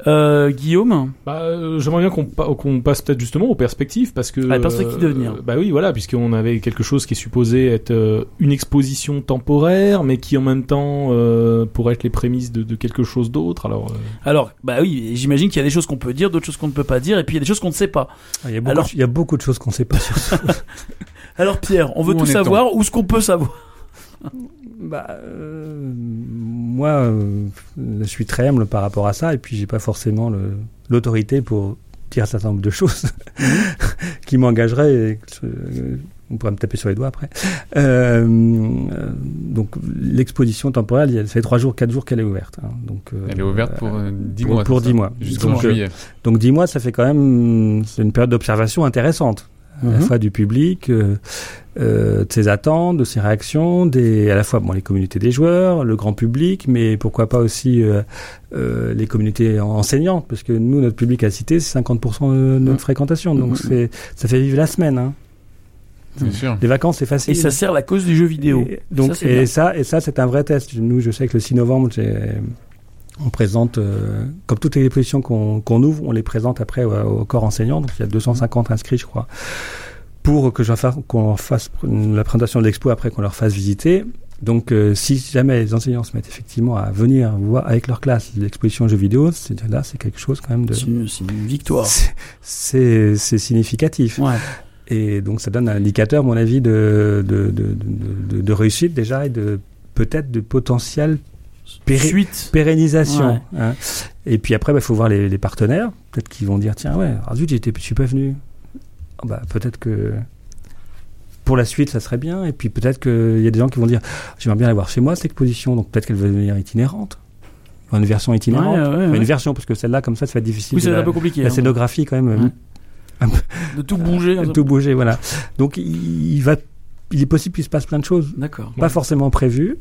Euh, Guillaume, Bah, euh, j'aimerais bien qu'on pa- qu'on passe peut-être justement aux perspectives parce que. Ah, les perspectives d'avenir. euh, bah oui, voilà, puisqu'on avait quelque chose qui est supposé être euh, une exposition temporaire, mais qui en même temps euh, pourrait être les prémices de, de quelque chose d'autre. Alors, euh, alors bah oui, j'imagine qu'il y a des choses qu'on peut dire, d'autres choses qu'on ne peut pas dire, et puis il y a des choses qu'on ne sait pas. Ah, Il y a beaucoup, Alors- de, il y a beaucoup de choses qu'on sait pas sur ça. Alors Pierre, on veut Où tout savoir, ou ce qu'on peut savoir? bah, euh, moi, euh, je suis très humble par rapport à ça, et puis j'ai pas forcément l'autorité pour dire un certain nombre de choses qui m'engageraient. euh, on pourrait me taper sur les doigts après. Euh, donc l'exposition temporelle, ça fait trois jours, quatre jours qu'elle est ouverte. hein. donc Elle est ouverte pour euh, 10 pour- mois. pour c'est 10 ça mois. Euh, juillet. Donc dix mois, ça fait quand même une période d'observation intéressante, à la Mhm. fois du public, euh, euh, de ses attentes, de ses réactions, des, à la fois bon, les communautés des joueurs, le grand public, mais pourquoi pas aussi euh, euh, les communautés enseignantes, parce que nous, notre public à cité, c'est 50% de notre Mhm. fréquentation, donc Mhm. c'est ça fait vivre la semaine. Hein. Bien sûr. Les vacances, c'est facile. Et ça sert la cause du jeu vidéo. Et donc, Ça, c'est et ça, et ça, c'est un vrai test. Nous, je sais que le 6 novembre, j'ai- on présente, euh, comme toutes les expositions qu'on ouvre, on les présente après au, au corps enseignant. Donc, il y a 250 inscrits, je crois, pour que qu'on fasse la présentation de l'expo après qu'on leur fasse visiter. Donc, euh, si jamais les enseignants se mettent effectivement à venir voir avec leur classe l'exposition jeux vidéo, c'est là, c'est quelque chose quand même de, C'est une, victoire. c'est- significatif. Ouais. Et donc ça donne un indicateur, à mon avis, de, de, de- de réussite déjà et de peut-être de potentiel Suite. pérennisation. hein. Et puis après, il faut voir les, les partenaires. Peut-être qu'ils vont dire, tiens, ouais, ah, zut, je suis pas venu. Ah bah, peut-être que pour la suite, ça serait bien. Et puis peut-être qu'il y a des gens qui vont dire, j'aimerais bien la voir chez moi, cette exposition. Donc peut-être qu'elle va devenir itinérante. Enfin, Une version itinérante. Ouais, ouais, Enfin, ouais. Une version, parce que celle-là, comme ça, ça va être difficile. Oui, de c'est la, un peu compliqué. la hein. scénographie, quand même, De tout bouger. ça. tout bouger, voilà. Donc il, il va, il est possible qu'il se passe plein de choses, D'accord. pas forcément prévues,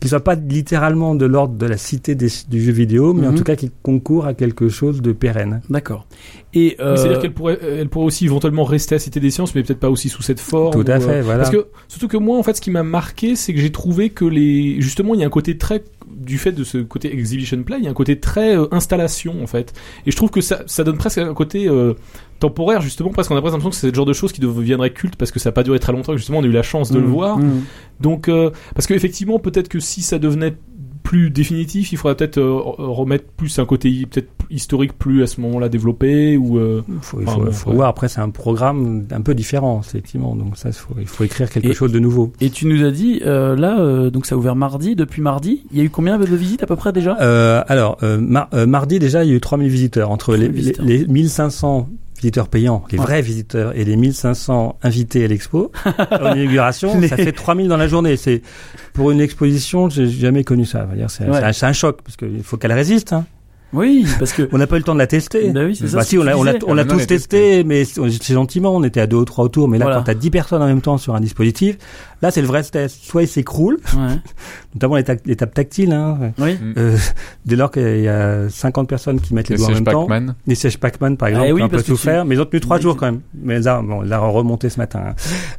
qui soient pas littéralement de l'ordre de la cité des- du jeu vidéo, mais en Mhm. tout cas qui concourent à quelque chose de pérenne. D'accord. Et euh, c'est-à-dire qu'elle pourrait, elle pourrait aussi éventuellement rester à Cité des Sciences, mais peut-être pas aussi sous cette forme. Tout à ou, euh, fait, voilà. Parce que surtout que moi, en fait, ce qui m'a marqué, c'est que j'ai trouvé que les, justement, il y a un côté très du fait de ce côté exhibition play, il y a un côté très euh, installation en fait. Et je trouve que ça, ça donne presque un côté euh, temporaire justement, parce qu'on a presque l'impression que c'est le genre de choses qui deviendraient culte parce que ça n'a pas duré très longtemps. que Justement, on a eu la chance de le mmh, voir. mmh. Donc, euh, parce qu'effectivement, peut-être que si ça devenait plus définitif, il faudrait peut-être euh, remettre plus un côté peut-être historique plus à ce moment-là développé ou. euh, Il faut, il Enfin, faut- bon, faut ouais. voir. Après, c'est un programme un peu différent, effectivement. Donc ça, il faut, il faut écrire quelque Et- chose de nouveau. Et tu nous as dit, euh, là, euh, donc ça a ouvert mardi, depuis mardi, il y a eu combien de visites à peu près déjà? Euh, alors, euh, mar- euh, mardi déjà, il y a eu 3000 visiteurs entre les, 3000 les, visiteurs. les 1500 visiteurs payants, les Ouais. vrais visiteurs, et les 1500 invités à l'expo en inauguration. Les- Ça fait 3000 dans la journée. C'est pour une exposition, j'ai jamais connu ça. C'est Ouais. un, choc parce qu'il faut qu'elle résiste. Hein. Oui, parce que. On n'a pas eu le temps de la tester. Bah oui, c'est ça, Bah si, on l'a, on l'a, disais. on l'a maintenant, tous testé, mais c'est gentiment. On était à deux ou trois autour. Mais là, Voilà. quand t'as 10 personnes en même temps sur un dispositif, là, c'est le vrai test. Soit il s'écroule, Ouais. notamment l'étape, tactile. Hein. Oui. Euh, dès lors qu'il y a 50 personnes qui mettent les Le doigts en même temps, Pac-Man. les sièges Pac-Man par exemple, Ah, qui oui, ont un peu parce que souffert, mais ils ont tenu trois Oui, jours quand même. Mais là, bon, là, on remonté ce matin. hein.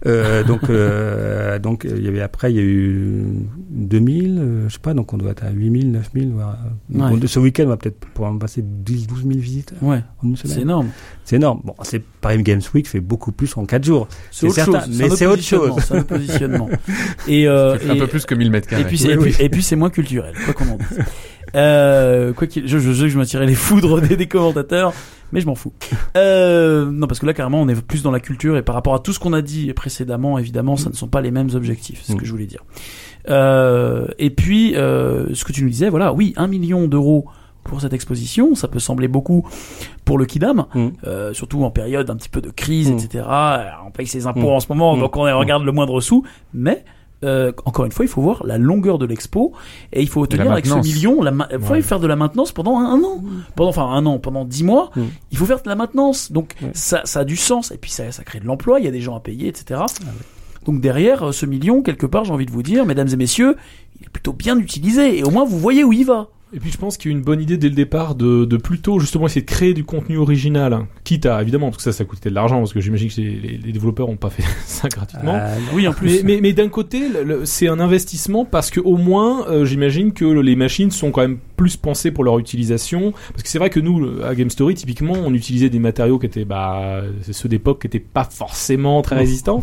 Euh, donc, euh, donc, il y avait après, il y a eu 2000, euh, je sais pas, donc on doit être à 8000, 9000. Voire, donc Ouais. on- ce week-end, on va peut-être pouvoir en passer 10, 12 000 visiteurs Ouais. en une C'est énorme. C'est énorme. Bon, c'est Paris Games Week fait beaucoup plus en 4 jours. C'est certain, chose. mais c'est autre autre chose. Et, euh, un peu plus que 1000 mètres carrés. Et puis, c'est- Oui, et, puis, oui. et puis c'est moins culturel, quoi qu'on en dise. Euh, quoi qu'il, je, je sais que je m'attirais les foudres des, des commentateurs, mais je m'en fous. Euh, non, parce que là, carrément, on est plus dans la culture et par rapport à tout ce qu'on a dit précédemment, évidemment, ça ne sont pas les mêmes objectifs. C'est ce que Mm. je voulais dire. Euh, et puis, euh, ce que tu nous disais, voilà, oui, un million d'euros pour cette exposition, ça peut sembler beaucoup pour le Kidam, Mm. euh, surtout en période un petit peu de crise, Mm. etc. On paye ses impôts Mm. en ce moment, donc on regarde le moindre sou, mais euh, encore une fois, il faut voir la longueur de l'expo et il faut tenir avec ce million. La il faut Ouais. faire de la maintenance pendant un, un an, pendant enfin un an, pendant dix mois. Mm. Il faut faire de la maintenance. Donc Ouais. ça, ça a du sens et puis ça, ça crée de l'emploi. Il y a des gens à payer, etc. Donc derrière euh, ce million, quelque part, j'ai envie de vous dire, mesdames et messieurs, il est plutôt bien utilisé et au moins vous voyez où il va. Et puis je pense qu'il y a une bonne idée dès le départ de, de plutôt justement essayer de créer du contenu original, hein. quitte à évidemment parce que ça ça coûtait de l'argent parce que j'imagine que les, les- les développeurs ont pas fait ça gratuitement. Ah, Oui, en plus. Mais, mais, mais d'un côté, c'est un investissement parce que au moins, euh, j'imagine que le- les machines sont quand même plus pensées pour leur utilisation. Parce que c'est vrai que nous, à Game Story, typiquement, on utilisait des matériaux qui étaient, bah, ceux d'époque qui étaient pas forcément très résistants.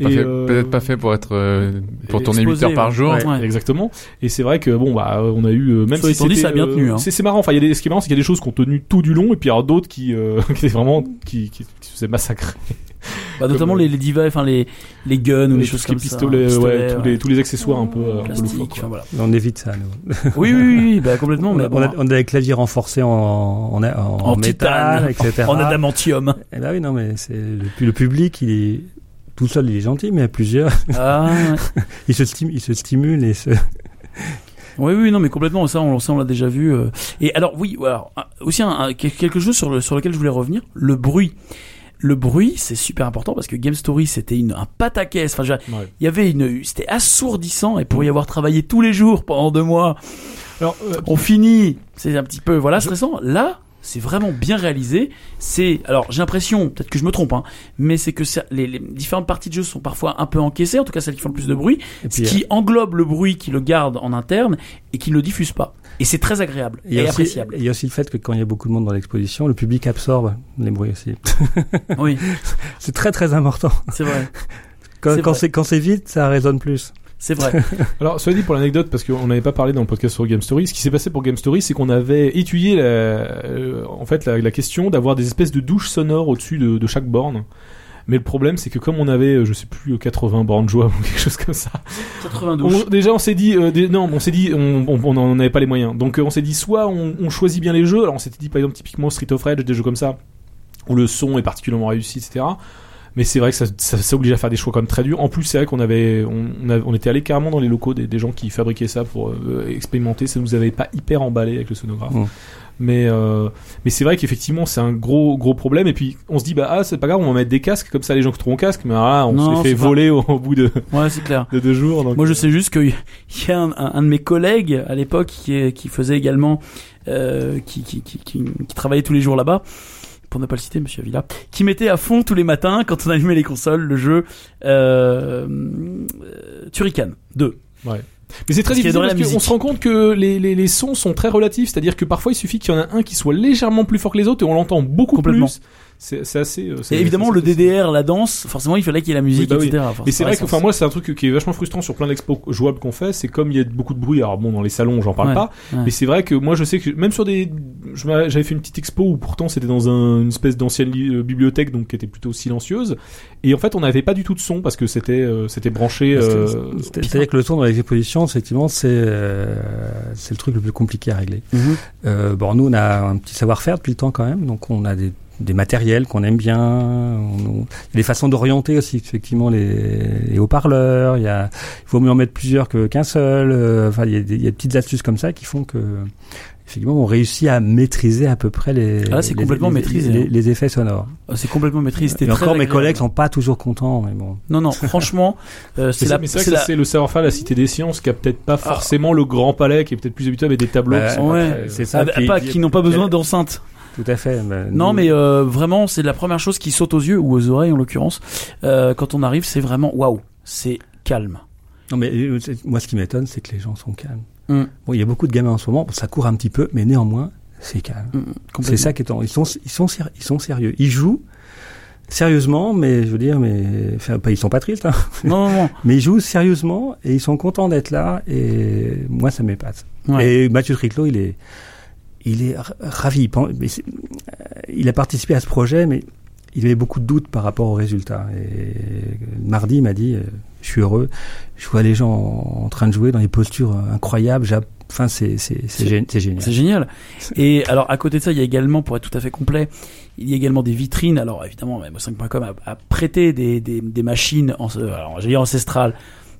Pas Et, fait- euh, Peut-être pas fait pour être euh, pour tourner 8 Exposé, heures par jour. Ouais. Ouais. Exactement. Et c'est vrai que bon, bah, on a eu euh, même Soit si dit, ça a bien euh, tenu, hein. C'est c'est marrant. Enfin, il y a des, ce qui est marrant, c'est qu'il y a des choses qui ont tenu tout du long, et puis il y a d'autres qui, euh, qui étaient vraiment qui, qui, qui se faisaient massacrer. Bah, notamment comme, les, les divas, enfin les, les guns ou les choses comme ça. pistolets, pistolets, ouais, tous les tous les accessoires un peu, euh, un peu plastique, quoi. enfin, voilà. on évite ça, nous. Oui, oui, oui, oui, bah, complètement. On mais a, bon, on a- on a des claviers renforcés en, en, en, en En métal, titane, etc. en adamantium. Eh ben oui, non, mais c'est le, le public, il est tout seul, il est gentil, mais à plusieurs, Ah, il se, stim- il se stimule et se. oui, oui, non, mais complètement. Ça, on, ça, on l'a déjà vu. euh. Et alors, oui, alors, un- aussi un- un- quelque chose sur, le, sur lequel je voulais revenir, le bruit. Le bruit, c'est super important parce que Game Story, c'était une, un pataquès. Enfin, Ouais. il y avait une, c'était assourdissant et pour y avoir travaillé tous les jours pendant deux mois, Alors, euh, on finit, c'est un petit peu voilà stressant. Là, c'est vraiment bien réalisé. C'est alors j'ai l'impression, peut-être que je me trompe, hein, mais c'est que ça- les, les différentes parties de jeu sont parfois un peu encaissées, en tout cas celles qui font le plus de bruit, ce qui englobe le bruit, qui le garde en interne et qui ne le diffuse pas. Et c'est très agréable et aussi, appréciable. il y a aussi le fait que quand il y a beaucoup de monde dans l'exposition, le public absorbe les bruits aussi. Oui, C'est très très important. c'est vrai, Quand, C'est quand vrai. c'est quand c'est vide, ça résonne plus. c'est vrai. Alors, cela dit pour l'anecdote, parce qu'on n'avait pas parlé dans le podcast sur Game Story, ce qui s'est passé pour Game Story, c'est qu'on avait étudié la, euh, en fait la, la question d'avoir des espèces de douches sonores au-dessus de, de chaque borne. Mais le problème, c'est que comme on avait, euh, je sais plus, 80 bornes jouables ou quelque chose comme ça, 92. on- déjà on s'est dit, euh, des- non, on s'est dit, on on- on n'en avait pas les moyens. Donc euh, on s'est dit, soit on, on choisit bien les jeux. Alors on s'était dit par exemple typiquement Street of Rage, des jeux comme ça, où le son est particulièrement réussi, etc. Mais c'est vrai que ça, ça, ça oblige à faire des choix quand même très durs. En plus, c'est vrai qu'on avait, on, on, avait- on était allé carrément dans les locaux des, des gens qui fabriquaient ça pour euh, expérimenter. Ça nous avait pas hyper emballé avec le sonographe. Mais euh, mais c'est vrai qu'effectivement c'est un gros gros problème. Et puis on se dit bah ah c'est pas grave, on va mettre des casques comme ça les gens qui trouveront casque. Mais ah, on Non, se les fait pas- voler au, au bout de, Ouais, c'est clair. de deux jours. Donc, Moi, je sais juste qu'il y a un, un- un de mes collègues à l'époque qui, qui faisait également, euh, qui, qui, qui, qui, qui travaillait tous les jours là-bas, pour ne pas le citer, Monsieur Avila, qui mettait à fond tous les matins quand on allumait les consoles le jeu euh, euh, Turrican 2. Ouais. Mais c'est très difficile parce qu'on se rend compte que les, les, les sons sont très relatifs, c'est-à-dire que parfois il suffit qu'il y en a un qui soit légèrement plus fort que les autres et on l'entend beaucoup Complètement. plus. C'est assez. euh, Et évidemment, le DDR, la danse, forcément, il fallait qu'il y ait la musique, Oui, bah oui. etc. Mais c'est vrai que, enfin, moi c'est un truc qui est vachement frustrant sur plein d'expos jouables qu'on fait, c'est comme il y a beaucoup de bruit. Alors bon, dans les salons, j'en parle Ouais, pas. ouais. Mais c'est vrai que moi, je sais que même sur des, j'avais fait une petite expo où pourtant c'était dans un- une espèce d'ancienne euh, bibliothèque, donc qui était plutôt silencieuse. Et en fait, on n'avait pas du tout de son parce que c'était, euh, c'était branché. Euh, C'est-à-dire que le son dans les expositions, effectivement, c'est euh, c'est le truc le plus compliqué à régler. Mhm. Euh, bon, nous, on a un petit savoir-faire depuis le temps quand même, donc on a des, des matériels qu'on aime bien. On, des façons d'orienter aussi, effectivement, les, les haut-parleurs. Il y a, il vaut mieux en mettre plusieurs que qu'un seul. euh, Enfin, il y, a des, il y a des petites astuces comme ça qui font que, effectivement, on réussit à maîtriser à peu près les, Ah, c'est les- complètement les- maîtrisé, les, hein. les effets sonores. Ah, C'est complètement maîtrisé. C'était Et très encore, mes collègues sont pas toujours contents, mais bon. Non, non, franchement, euh, c'est la, c'est mais c'est vrai c'est que ça, la- c'est le savoir-faire de la Cité des Sciences qui a peut-être pas forcément le grand palais, qui est peut-être plus habitué avec des tableaux. Bah, qui sont ouais, c'est ça. ah, pas, qui n'ont pas besoin d'enceinte. Tout à fait. mais Non, nous- mais euh, vraiment, c'est la première chose qui saute aux yeux ou aux oreilles en l'occurrence. Euh, quand on arrive, c'est vraiment waouh, c'est calme. Non, mais euh, c'est- moi, ce qui m'étonne, c'est que les gens sont calmes. Mm. Bon, il y a beaucoup de gamins en ce moment, ça court un petit peu, mais néanmoins, c'est calme. Mm, C'est ça qui est en... Ils sont, ils sont, ils sont sérieux. Ils jouent sérieusement, mais je veux dire, mais enfin, pas, ils sont pas tristes, hein, Non, non, non. mais ils jouent sérieusement et ils sont contents d'être là. Et moi, ça m'épate. Ouais. Et Mathieu Triclot, il est, il est ra- ravi. Il, euh, il a participé à ce projet, mais il avait beaucoup de doutes par rapport aux résultats. Et mardi, il m'a dit, euh, je suis heureux. Je vois les gens en, train de jouer dans des postures euh, incroyables. Enfin, c'est c'est c'est C'est- gé- c'est génial. C'est génial. Et alors, à côté de ça, il y a également, pour être tout à fait complet, il y a également des vitrines. Alors, évidemment, mo5.com a, a prêté des, des, des machines, en, alors, j'allais dire ancestrales,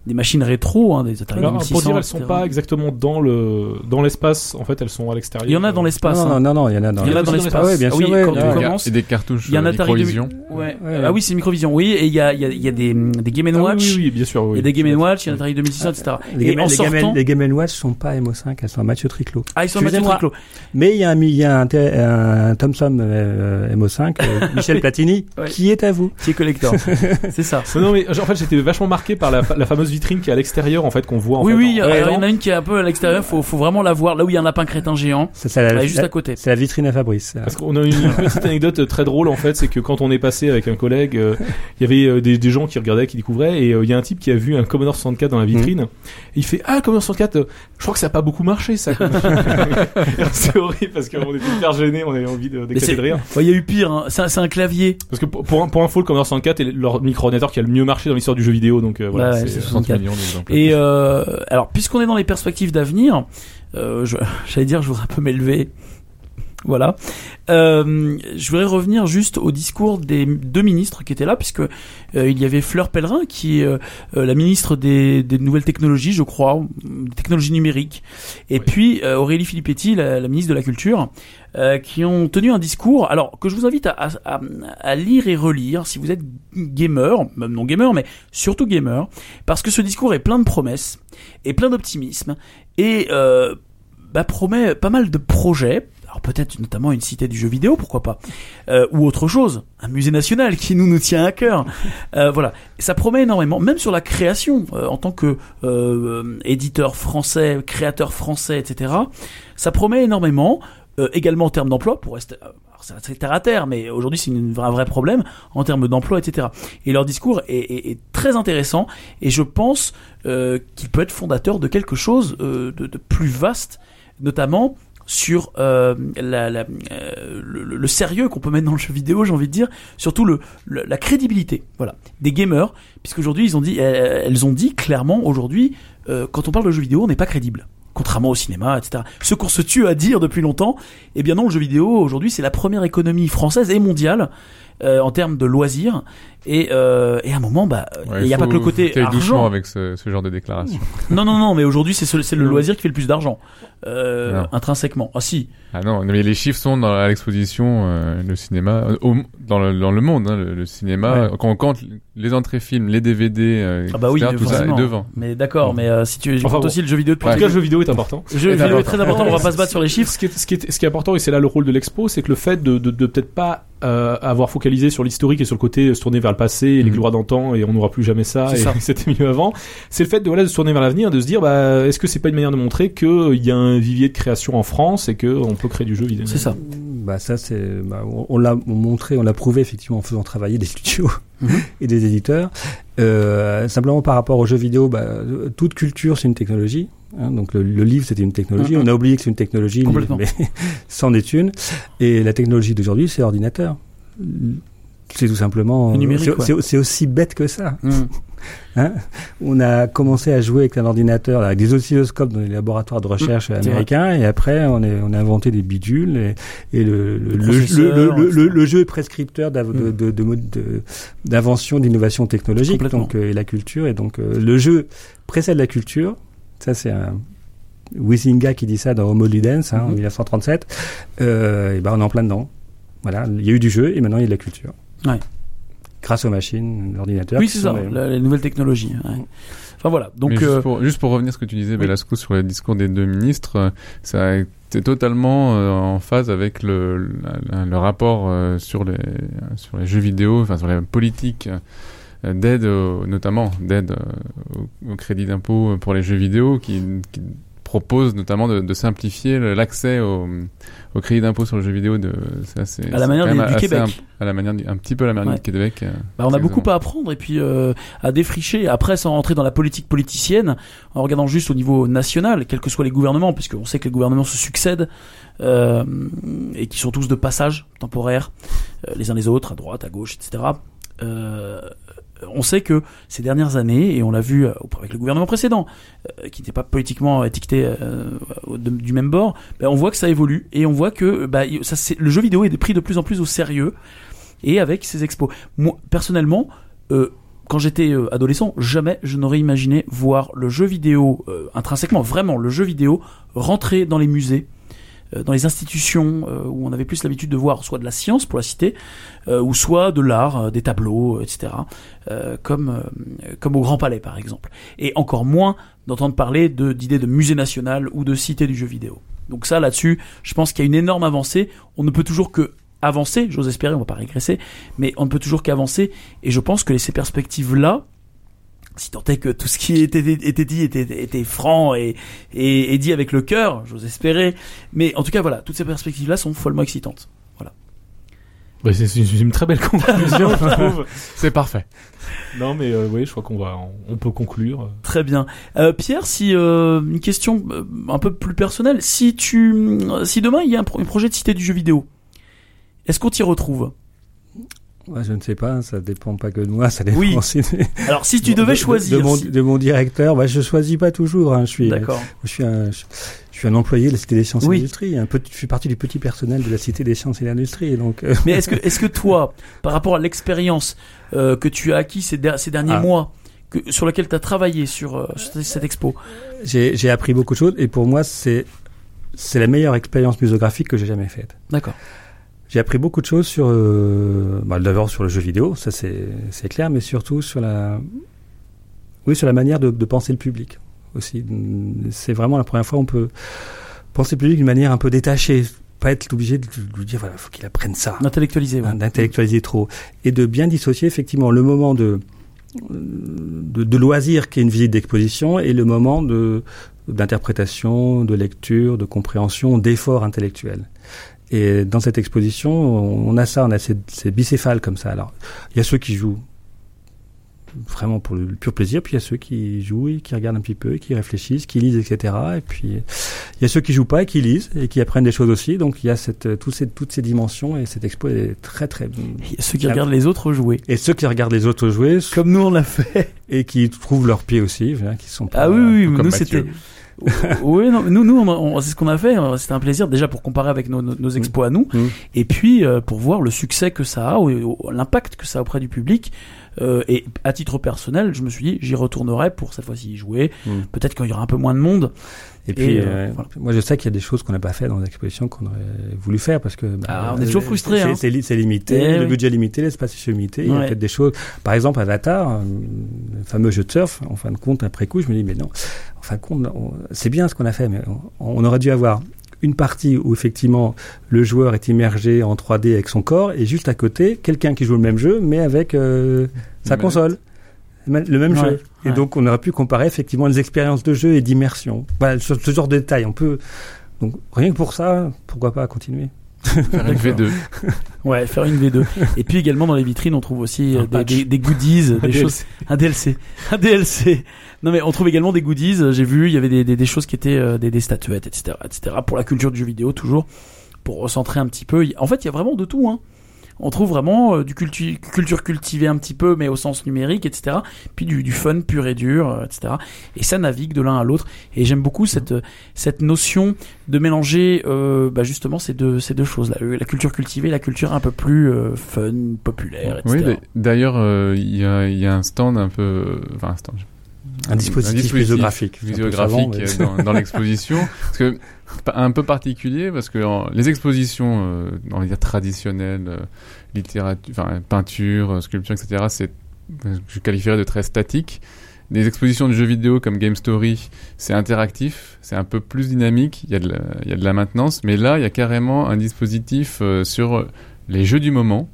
des machines rétro, hein, des Atari Alors, 2600. pour dire, elles sont etc. pas exactement dans le dans l'espace. En fait, elles sont à l'extérieur. Il y en a dans l'espace. non, hein. non, non, non, il y en a dans Il y en a dans l'espace. Ah oui, bien Ah sûr, oui, ouais, quand ouais. tu Ouais. commences, Et des cartouches il y a un euh, Atari Microvision. 2000. Ouais. Ouais, Ah oui, c'est Microvision. Oui, et il y a, il y a, il y a des, des Game Ah Watch. oui, oui, bien sûr. Il y a des Game Watch, il y a un Atari 2600, etc. Les et Game, en les, sortant, Game, les Game Watch sont pas MO5, elles sont à Mathieu Triclot. ah, ils sont Mathieu Excusez-moi. Triclot. Mais il y a un, il y a un, Thomson euh, MO5, euh, Michel Platini, qui est à vous. qui est collector. c'est ça. Non, mais en fait, j'étais vachement marqué par la, la fameuse vitrine qui est à l'extérieur en fait qu'on voit. En oui, fait, oui, il y, en a une qui est un peu à l'extérieur. Faut, faut vraiment la voir là où il y a un lapin crétin géant. C'est la, bah, juste à côté. C'est la vitrine à Fabrice. Parce qu'on a une, petite anecdote très drôle en fait, c'est que quand on est passé avec un collègue, euh, il y avait euh, des, des, gens qui regardaient, qui découvraient, et euh, il y a un type qui a vu un Commodore 64 dans la vitrine. Mm. Il fait ah Commodore 64, je crois que ça a pas beaucoup marché ça. c'est horrible parce qu'on était hyper gênés, on avait envie de, de rire. Il y a eu pire, hein. c'est un clavier. Parce que pour, pour, pour info, le Commodore 64 est leur micro-ordinateur qui a le mieux marché dans l'histoire du jeu vidéo, donc voilà. Bah, et euh, alors, puisqu'on est dans les perspectives d'avenir, euh, j'allais dire, je voudrais un peu m'élever. Voilà. Euh, je voudrais revenir juste au discours des deux ministres qui étaient là, puisque euh, il y avait Fleur Pellerin, qui est euh, euh, la ministre des, des nouvelles technologies, je crois, des technologies numériques, et Oui. puis euh, Aurélie Filippetti, la, la ministre de la Culture, euh, qui ont tenu un discours, alors que je vous invite à, à, à- à lire et relire si vous êtes gamer, même non gamer, mais surtout gamer, parce que ce discours est plein de promesses et plein d'optimisme et euh, bah, promet pas mal de projets. Peut-être notamment une cité du jeu vidéo, pourquoi pas, euh, ou autre chose, un musée national qui nous nous tient à cœur. Euh, voilà, ça promet énormément, même sur la création euh, en tant que éditeur français, créateur français, etc. Ça promet énormément, également en termes d'emploi, pour rester, c'est terre à terre, mais aujourd'hui c'est un vrai problème en termes d'emploi, etc. Et leur discours est, est- est très intéressant, et je pense euh, qu'il peut être fondateur de quelque chose euh, de, de plus vaste, notamment sur euh, euh, le, sérieux qu'on peut mettre dans le jeu vidéo, j'ai envie de dire, surtout le, la crédibilité, voilà, des gamers, puisqu'aujourd'hui ils ont dit, elles, ont dit clairement aujourd'hui, euh, quand on parle de jeu vidéo, on n'est pas crédible. Contrairement au cinéma, etc. Ce qu'on se tue à dire depuis longtemps, eh bien non, le jeu vidéo aujourd'hui c'est la première économie française et mondiale euh, en termes de loisirs. Et, euh, et à un moment, bah, il Ouais, n'y a faut- pas que le côté aller doucement argent. avec ce, ce genre de déclaration. Non, non, non, mais aujourd'hui c'est ce- c'est le loisir qui fait le plus d'argent, euh, intrinsèquement. Ah si, Ah non, mais les chiffres sont dans, à l'exposition, euh, le cinéma, euh, au- dans, le, dans le monde, hein, le, le cinéma, quand on compte les entrées films, les DVD, euh, ah bah oui, etc., tout ça est forcément. devant. Mais d'accord, mais euh, si tu Enfin comptes bon. aussi le jeu vidéo de En tout cas, le jeu vidéo est important. Le jeu vidéo est très important, on va pas se battre sur les chiffres. Ce qui est, ce qui est, ce qui est important, et c'est là le rôle de l'expo, c'est que le fait de, de, de peut-être pas euh, avoir focalisé sur l'historique et sur le côté euh, se tourner vers le passé et les Mhm. gloires d'antan et on n'aura plus jamais ça et ça. c'était mieux avant. C'est le fait de voilà de se tourner vers l'avenir, de se dire bah est-ce que c'est pas une manière de montrer que il y a un vivier de création en France et que on peut créer du jeu vidéo. C'est ça. Bah ça c'est, bah, on, on l'a montré, on l'a prouvé effectivement en faisant travailler des studios Mhm. et des éditeurs. Euh, simplement par rapport aux jeux vidéo, bah, toute culture c'est une technologie. Hein. donc le, le livre c'était une technologie. Mhm. On a oublié que c'est une technologie, mais c'en est une. Et la technologie d'aujourd'hui c'est ordinateur. C'est tout simplement. Le numérique, c'est- aussi bête que ça. Hum. Hein on a commencé à jouer avec un ordinateur, avec des oscilloscopes dans les laboratoires de recherche c'est américains, et après on, est, on a inventé des bidules, et, et le, le, Le le, jeu est prescripteur Mm. de- d'invention, d'innovation technologique, donc euh, et la culture, et donc euh, le jeu précède la culture. Ça c'est un Wisinga qui dit ça dans Homo Ludens hein, en Mhm. 1937. Euh, et ben on est en plein dedans. Voilà, il y a eu du jeu et maintenant il y a de la culture. Ouais. Grâce aux machines, l'ordinateur. Oui, c'est ça, les- la- les nouvelles technologies. ouais. Enfin voilà, donc juste, euh, pour, juste pour revenir à ce que tu disais, Velasco, sur le discours des deux ministres, euh, ça a été totalement euh, en phase avec le, rapport euh, sur, les, sur les jeux vidéo, enfin sur la politique euh, d'aide, notamment d'aide euh, au, au crédit d'impôt pour les jeux vidéo, qui, qui propose notamment de, de simplifier l'accès au, au crédit d'impôt sur le jeu vidéo. De, ça, c'est- À la manière du- Québec. imp- à la manière du- un petit peu à la manière Ouais. du Québec. euh, bah, on a beaucoup à apprendre et puis euh, à défricher. Après, sans rentrer dans la politique politicienne, en regardant juste au niveau national, quels que soient les gouvernements, puisqu'on sait que les gouvernements se succèdent euh, et qui sont tous de passage temporaire, les uns les autres, à droite, à gauche, etc. Euh, on sait que ces dernières années, et on l'a vu euh, avec le gouvernement précédent, euh, qui n'était pas politiquement étiqueté euh, du même bord, ben, on voit que ça évolue et on voit que bah, le jeu vidéo est pris de plus en plus au sérieux et avec ces expos. Moi, personnellement, euh, quand j'étais euh, adolescent, jamais je n'aurais imaginé voir le jeu vidéo euh, intrinsèquement, vraiment le jeu vidéo rentrer dans les musées, euh, dans les institutions euh, où on avait plus l'habitude de voir soit de la science pour la citer, euh, ou soit de l'art, euh, des tableaux, etc. euh, comme euh, comme au Grand Palais par exemple. Et encore moins d'entendre parler d'idées de musée national ou de cité du jeu vidéo. Donc ça là-dessus, je pense qu'il y a une énorme avancée. On ne peut toujours que avancer, j'ose espérer, on va pas régresser, mais on ne peut toujours qu'avancer. Et je pense que ces perspectives-là, si tant est que tout ce qui était, était dit était, était franc et, et, et dit avec le cœur, j'ose espérer. Mais en tout cas, voilà, toutes ces perspectives-là sont follement excitantes. Bah, c'est une, très belle conclusion, je trouve. C'est parfait. Non, mais euh, oui, je crois qu'on va, on peut conclure. Très bien. Euh, Pierre, si euh, une question un peu plus personnelle, si tu, si demain il y a un, pro- un projet de cité du jeu vidéo, est-ce qu'on t'y retrouve? Ouais, je ne sais pas, ça dépend pas que de moi, ça dépend Oui. aussi de, Alors, si tu devais de- choisir, de, mon, si- de mon directeur. Bah, je choisis pas toujours. Hein, je suis, d'accord. je suis un, je, je suis un employé de la Cité des Sciences Oui. et de l'Industrie. Un peu, je suis partie du petit personnel de la Cité des Sciences et de l'Industrie. Donc, euh, Mais est-ce que, est-ce que toi, par rapport à l'expérience euh, que tu as acquis ces, der- ces derniers Ah. mois, que, sur laquelle tu as travaillé sur, euh, sur cette expo, j'ai j'ai appris beaucoup de choses et pour moi, c'est c'est la meilleure expérience muséographique que j'ai jamais faite. d'accord. J'ai appris beaucoup de choses sur, euh, bah, d'abord sur le jeu vidéo, ça c'est clair, mais surtout sur la, oui, sur la manière de, de penser le public aussi. C'est vraiment la première fois où on peut penser le public d'une manière un peu détachée, pas être obligé de lui dire voilà, faut qu'il apprenne ça, ouais. hein, d'intellectualiser trop, et de bien dissocier effectivement le moment de de, de loisir qui est une visite d'exposition et le moment de d'interprétation, de lecture, de compréhension, d'effort intellectuel. Et dans cette exposition, on a ça, on a ces, ces bicéphales comme ça. Alors, il y a ceux qui jouent vraiment pour le pur plaisir, puis il y a ceux qui jouent et qui regardent un petit peu, et qui réfléchissent, qui lisent, etc. Et puis il y a ceux qui jouent pas et qui lisent et qui apprennent des choses aussi. Donc il y a cette, toutes, ces, toutes ces dimensions et cette expo est très très. A ceux qui regardent les autres jouer. Et ceux qui regardent les autres jouer Comme nous on l'a fait. et qui trouvent leur pied aussi, hein, qui sont pas. Ah oui, oui, oui comme nous c'était. Oui, non, nous, nous, on, on- c'est ce qu'on a fait. euh, C'était un plaisir déjà pour comparer avec nos, nos, nos expos à nous, Mm. et puis euh, pour voir le succès que ça a, ou, ou l'impact que ça a auprès du public. Euh, et à titre personnel, je me suis dit, j'y retournerai pour cette fois-ci y jouer. Mm. Peut-être qu'il y aura un peu moins de monde. Et puis, Et, euh, euh, voilà. moi, je sais qu'il y a des choses qu'on n'a pas fait dans l'exposition qu'on aurait voulu faire parce que. bah, Ah, on est toujours euh, frustrés, c'est- hein. C'est c'est limité, Eh le oui. budget est limité, l'espace est limité. Il y a Ouais. peut-être des choses. Par exemple, Avatar, le fameux jeu de surf. En fin de compte, après coup, je me dis, mais non. En fin de compte, c'est bien ce qu'on a fait, mais on, on aurait dû avoir une partie où effectivement le joueur est immergé en 3D avec son corps et juste à côté quelqu'un qui joue le même jeu mais avec euh, sa console le même Ouais, jeu et ouais. donc on aurait pu comparer effectivement les expériences de jeu et d'immersion voilà ce, ce genre de détails on peut donc rien que pour ça pourquoi pas continuer? Faire une V2. Ouais, faire une V2. et puis également dans les vitrines, on trouve aussi euh, des, patch. des, des goodies, Un des DLC. choses, un DLC, un DLC. Non mais on trouve également des goodies. euh, J'ai vu, il y avait des, des, des choses qui étaient euh, des, des statuettes, etc., etc. Pour la culture du jeu vidéo toujours, pour recentrer un petit peu. En fait, il y a vraiment de tout. Hein. On trouve vraiment euh, du cultu- culture cultivée un petit peu, mais au sens numérique, etc. Puis du, du fun pur et dur, euh, etc. Et ça navigue de l'un à l'autre. Et j'aime beaucoup cette euh, cette notion de mélanger euh, bah, justement ces deux ces deux choses là, la culture cultivée, et la culture un peu plus euh, fun, populaire, etc. Oui, mais d'ailleurs, euh, il y, a, il y a un stand un peu. Enfin, un stand. un dispositif un peu Muséographique savant, mais- dans, dans l'exposition. parce que un peu particulier parce que les expositions, on va dire traditionnelles, euh, littérature, peinture, euh, sculpture, etc. C'est, je qualifierais de très statique. Les expositions de jeux vidéo comme Game Story, c'est interactif, c'est un peu plus dynamique. Il y a de la, il y a de la maintenance, mais là, il y a carrément un dispositif euh, sur les jeux du moment.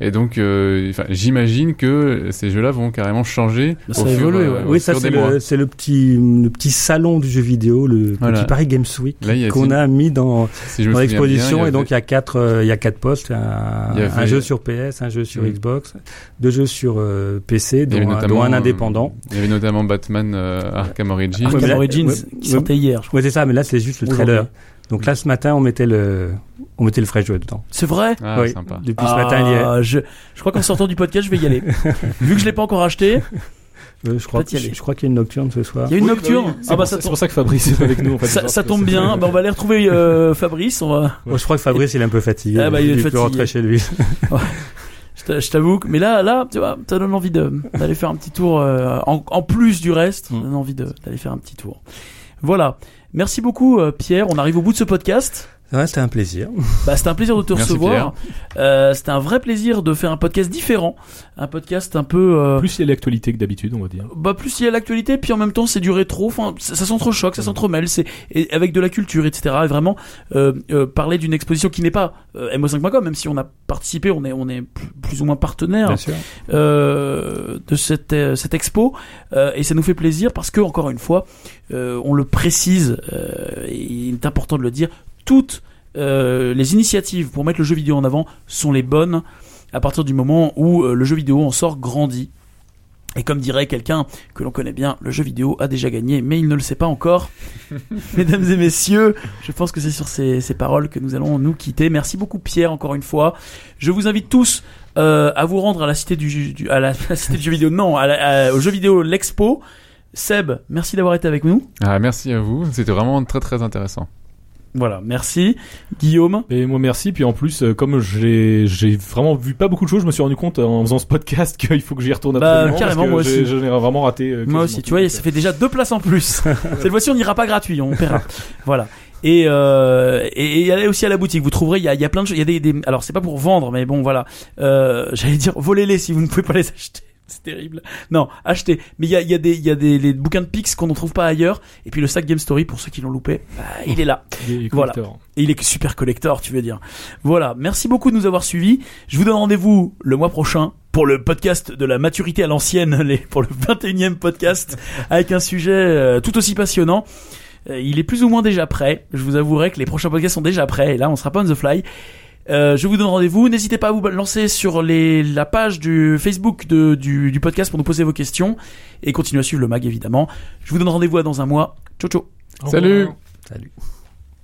Et donc, euh, j'imagine que ces jeux-là vont carrément changer. Ça euh, ouais. au oui, ça c'est le, petit le petit salon du jeu vidéo, le Voilà. petit Paris Games Week qu'on a mis dans Si l'exposition et donc avait- il y a quatre euh, il y a quatre postes un, avait- jeu sur PS un jeu sur. Xbox deux jeux sur euh, PC dont, un- notamment, dont un indépendant Il y avait notamment Batman euh, Arkham Origins. Ouais, Arkham Origins ouais, qui ouais. sortait hier. je crois. ouais c'est ça mais là c'est juste le trailer donc là ce matin on mettait le on mettait le vrai jeu dedans C'est vrai? Ah, oui sympa. depuis ce matin il y Ah, je, je crois qu'en sortant du podcast, je vais y aller. Vu que je l'ai pas encore acheté, Euh, je crois je, je qu'il y a une nocturne ce soir il y a une Oui, bah nocturne? oui. C'est ah bah pour ça ça- c'est tombe, pour ça que Fabrice est avec nous. En fait, ça, ça tombe bien. Bah, on va aller retrouver euh, Fabrice. On va. Je crois que Fabrice il est un peu fatigué Ah bah, il est peut fatigué. rentrer chez lui Je t'a- je t'avoue que, mais là, là, tu vois, ça donne envie de d'aller faire un petit tour euh, en, en plus du reste, ça Mm. donne envie de- d'aller faire un petit tour. Voilà. Merci beaucoup euh, Pierre. On arrive au bout de ce podcast. Ouais, c'était un plaisir. Bah, c'était un plaisir de te Merci, recevoir. Euh, c'était un vrai plaisir de faire un podcast différent, un podcast un peu euh, Plus il y a l'actualité que d'habitude, on va dire. bah plus il y a l'actualité, puis en même temps c'est du rétro. Enfin, ça, ça s'entrechoque, ça s'entremêle, c'est et avec de la culture, etc. Et vraiment euh, euh, parler d'une exposition qui n'est pas euh, mo5.com, même si on a participé, on est on est plus, ou moins partenaire euh, de cette, euh, cette expo euh, et ça nous fait plaisir parce que encore une fois euh, on le précise euh, et il est important de le dire toutes euh, les initiatives pour mettre le jeu vidéo en avant sont les bonnes à partir du moment où euh, le jeu vidéo en sort grandi et comme dirait quelqu'un que l'on connaît bien, le jeu vidéo a déjà gagné, mais il ne le sait pas encore. Mesdames et messieurs, je pense que c'est sur ces, ces paroles que nous allons nous quitter. Merci beaucoup Pierre, encore une fois. Je vous invite tous euh, à vous rendre à la cité du, du- à la, la cité du jeu vidéo, non, à la- à- au jeu vidéo l'expo. Seb, merci d'avoir été avec nous. Ah, merci à vous. C'était vraiment très très intéressant. Voilà, merci. Guillaume, Et moi merci, puis en plus, euh, comme j'ai j'ai vraiment vu pas beaucoup de choses, je me suis rendu compte euh, en faisant ce podcast qu'il faut que j'y retourne Bah, absolument. carrément, parce que moi aussi. J'en ai vraiment raté. euh, moi aussi, tu vois, ça fait déjà deux places en plus. Cette fois-ci, on n'ira pas gratuit, on paiera. voilà. Et, euh, et, et allez aussi à la boutique. Vous trouverez, il y a, y a plein de choses. Il y a des, des- alors c'est pas pour vendre, mais bon, voilà. Euh, J'allais dire, volez-les si vous ne pouvez pas les acheter. C'est terrible. Non, achetez. Mais il y a, il y a des, il y a des les bouquins de Pix qu'on ne trouve pas ailleurs. Et puis le sac Game Story pour ceux qui l'ont loupé, bah, il est là. des Voilà. collecteurs. Et il est super collector, tu veux dire. Voilà, merci beaucoup de nous avoir suivis. Je vous donne rendez-vous le mois prochain pour le podcast de la maturité à l'ancienne, les- pour le 21e podcast, avec un sujet euh, tout aussi passionnant. Euh, il est plus ou moins déjà prêt. Je vous avouerai que les prochains podcasts sont déjà prêts, et là on sera pas on the fly. Euh, je vous donne rendez-vous. N'hésitez pas à vous lancer sur les, la page du Facebook de, du, du podcast pour nous poser vos questions et continuer à suivre le mag évidemment. Je vous donne rendez-vous à dans un mois. Ciao ciao. Salut. Salut.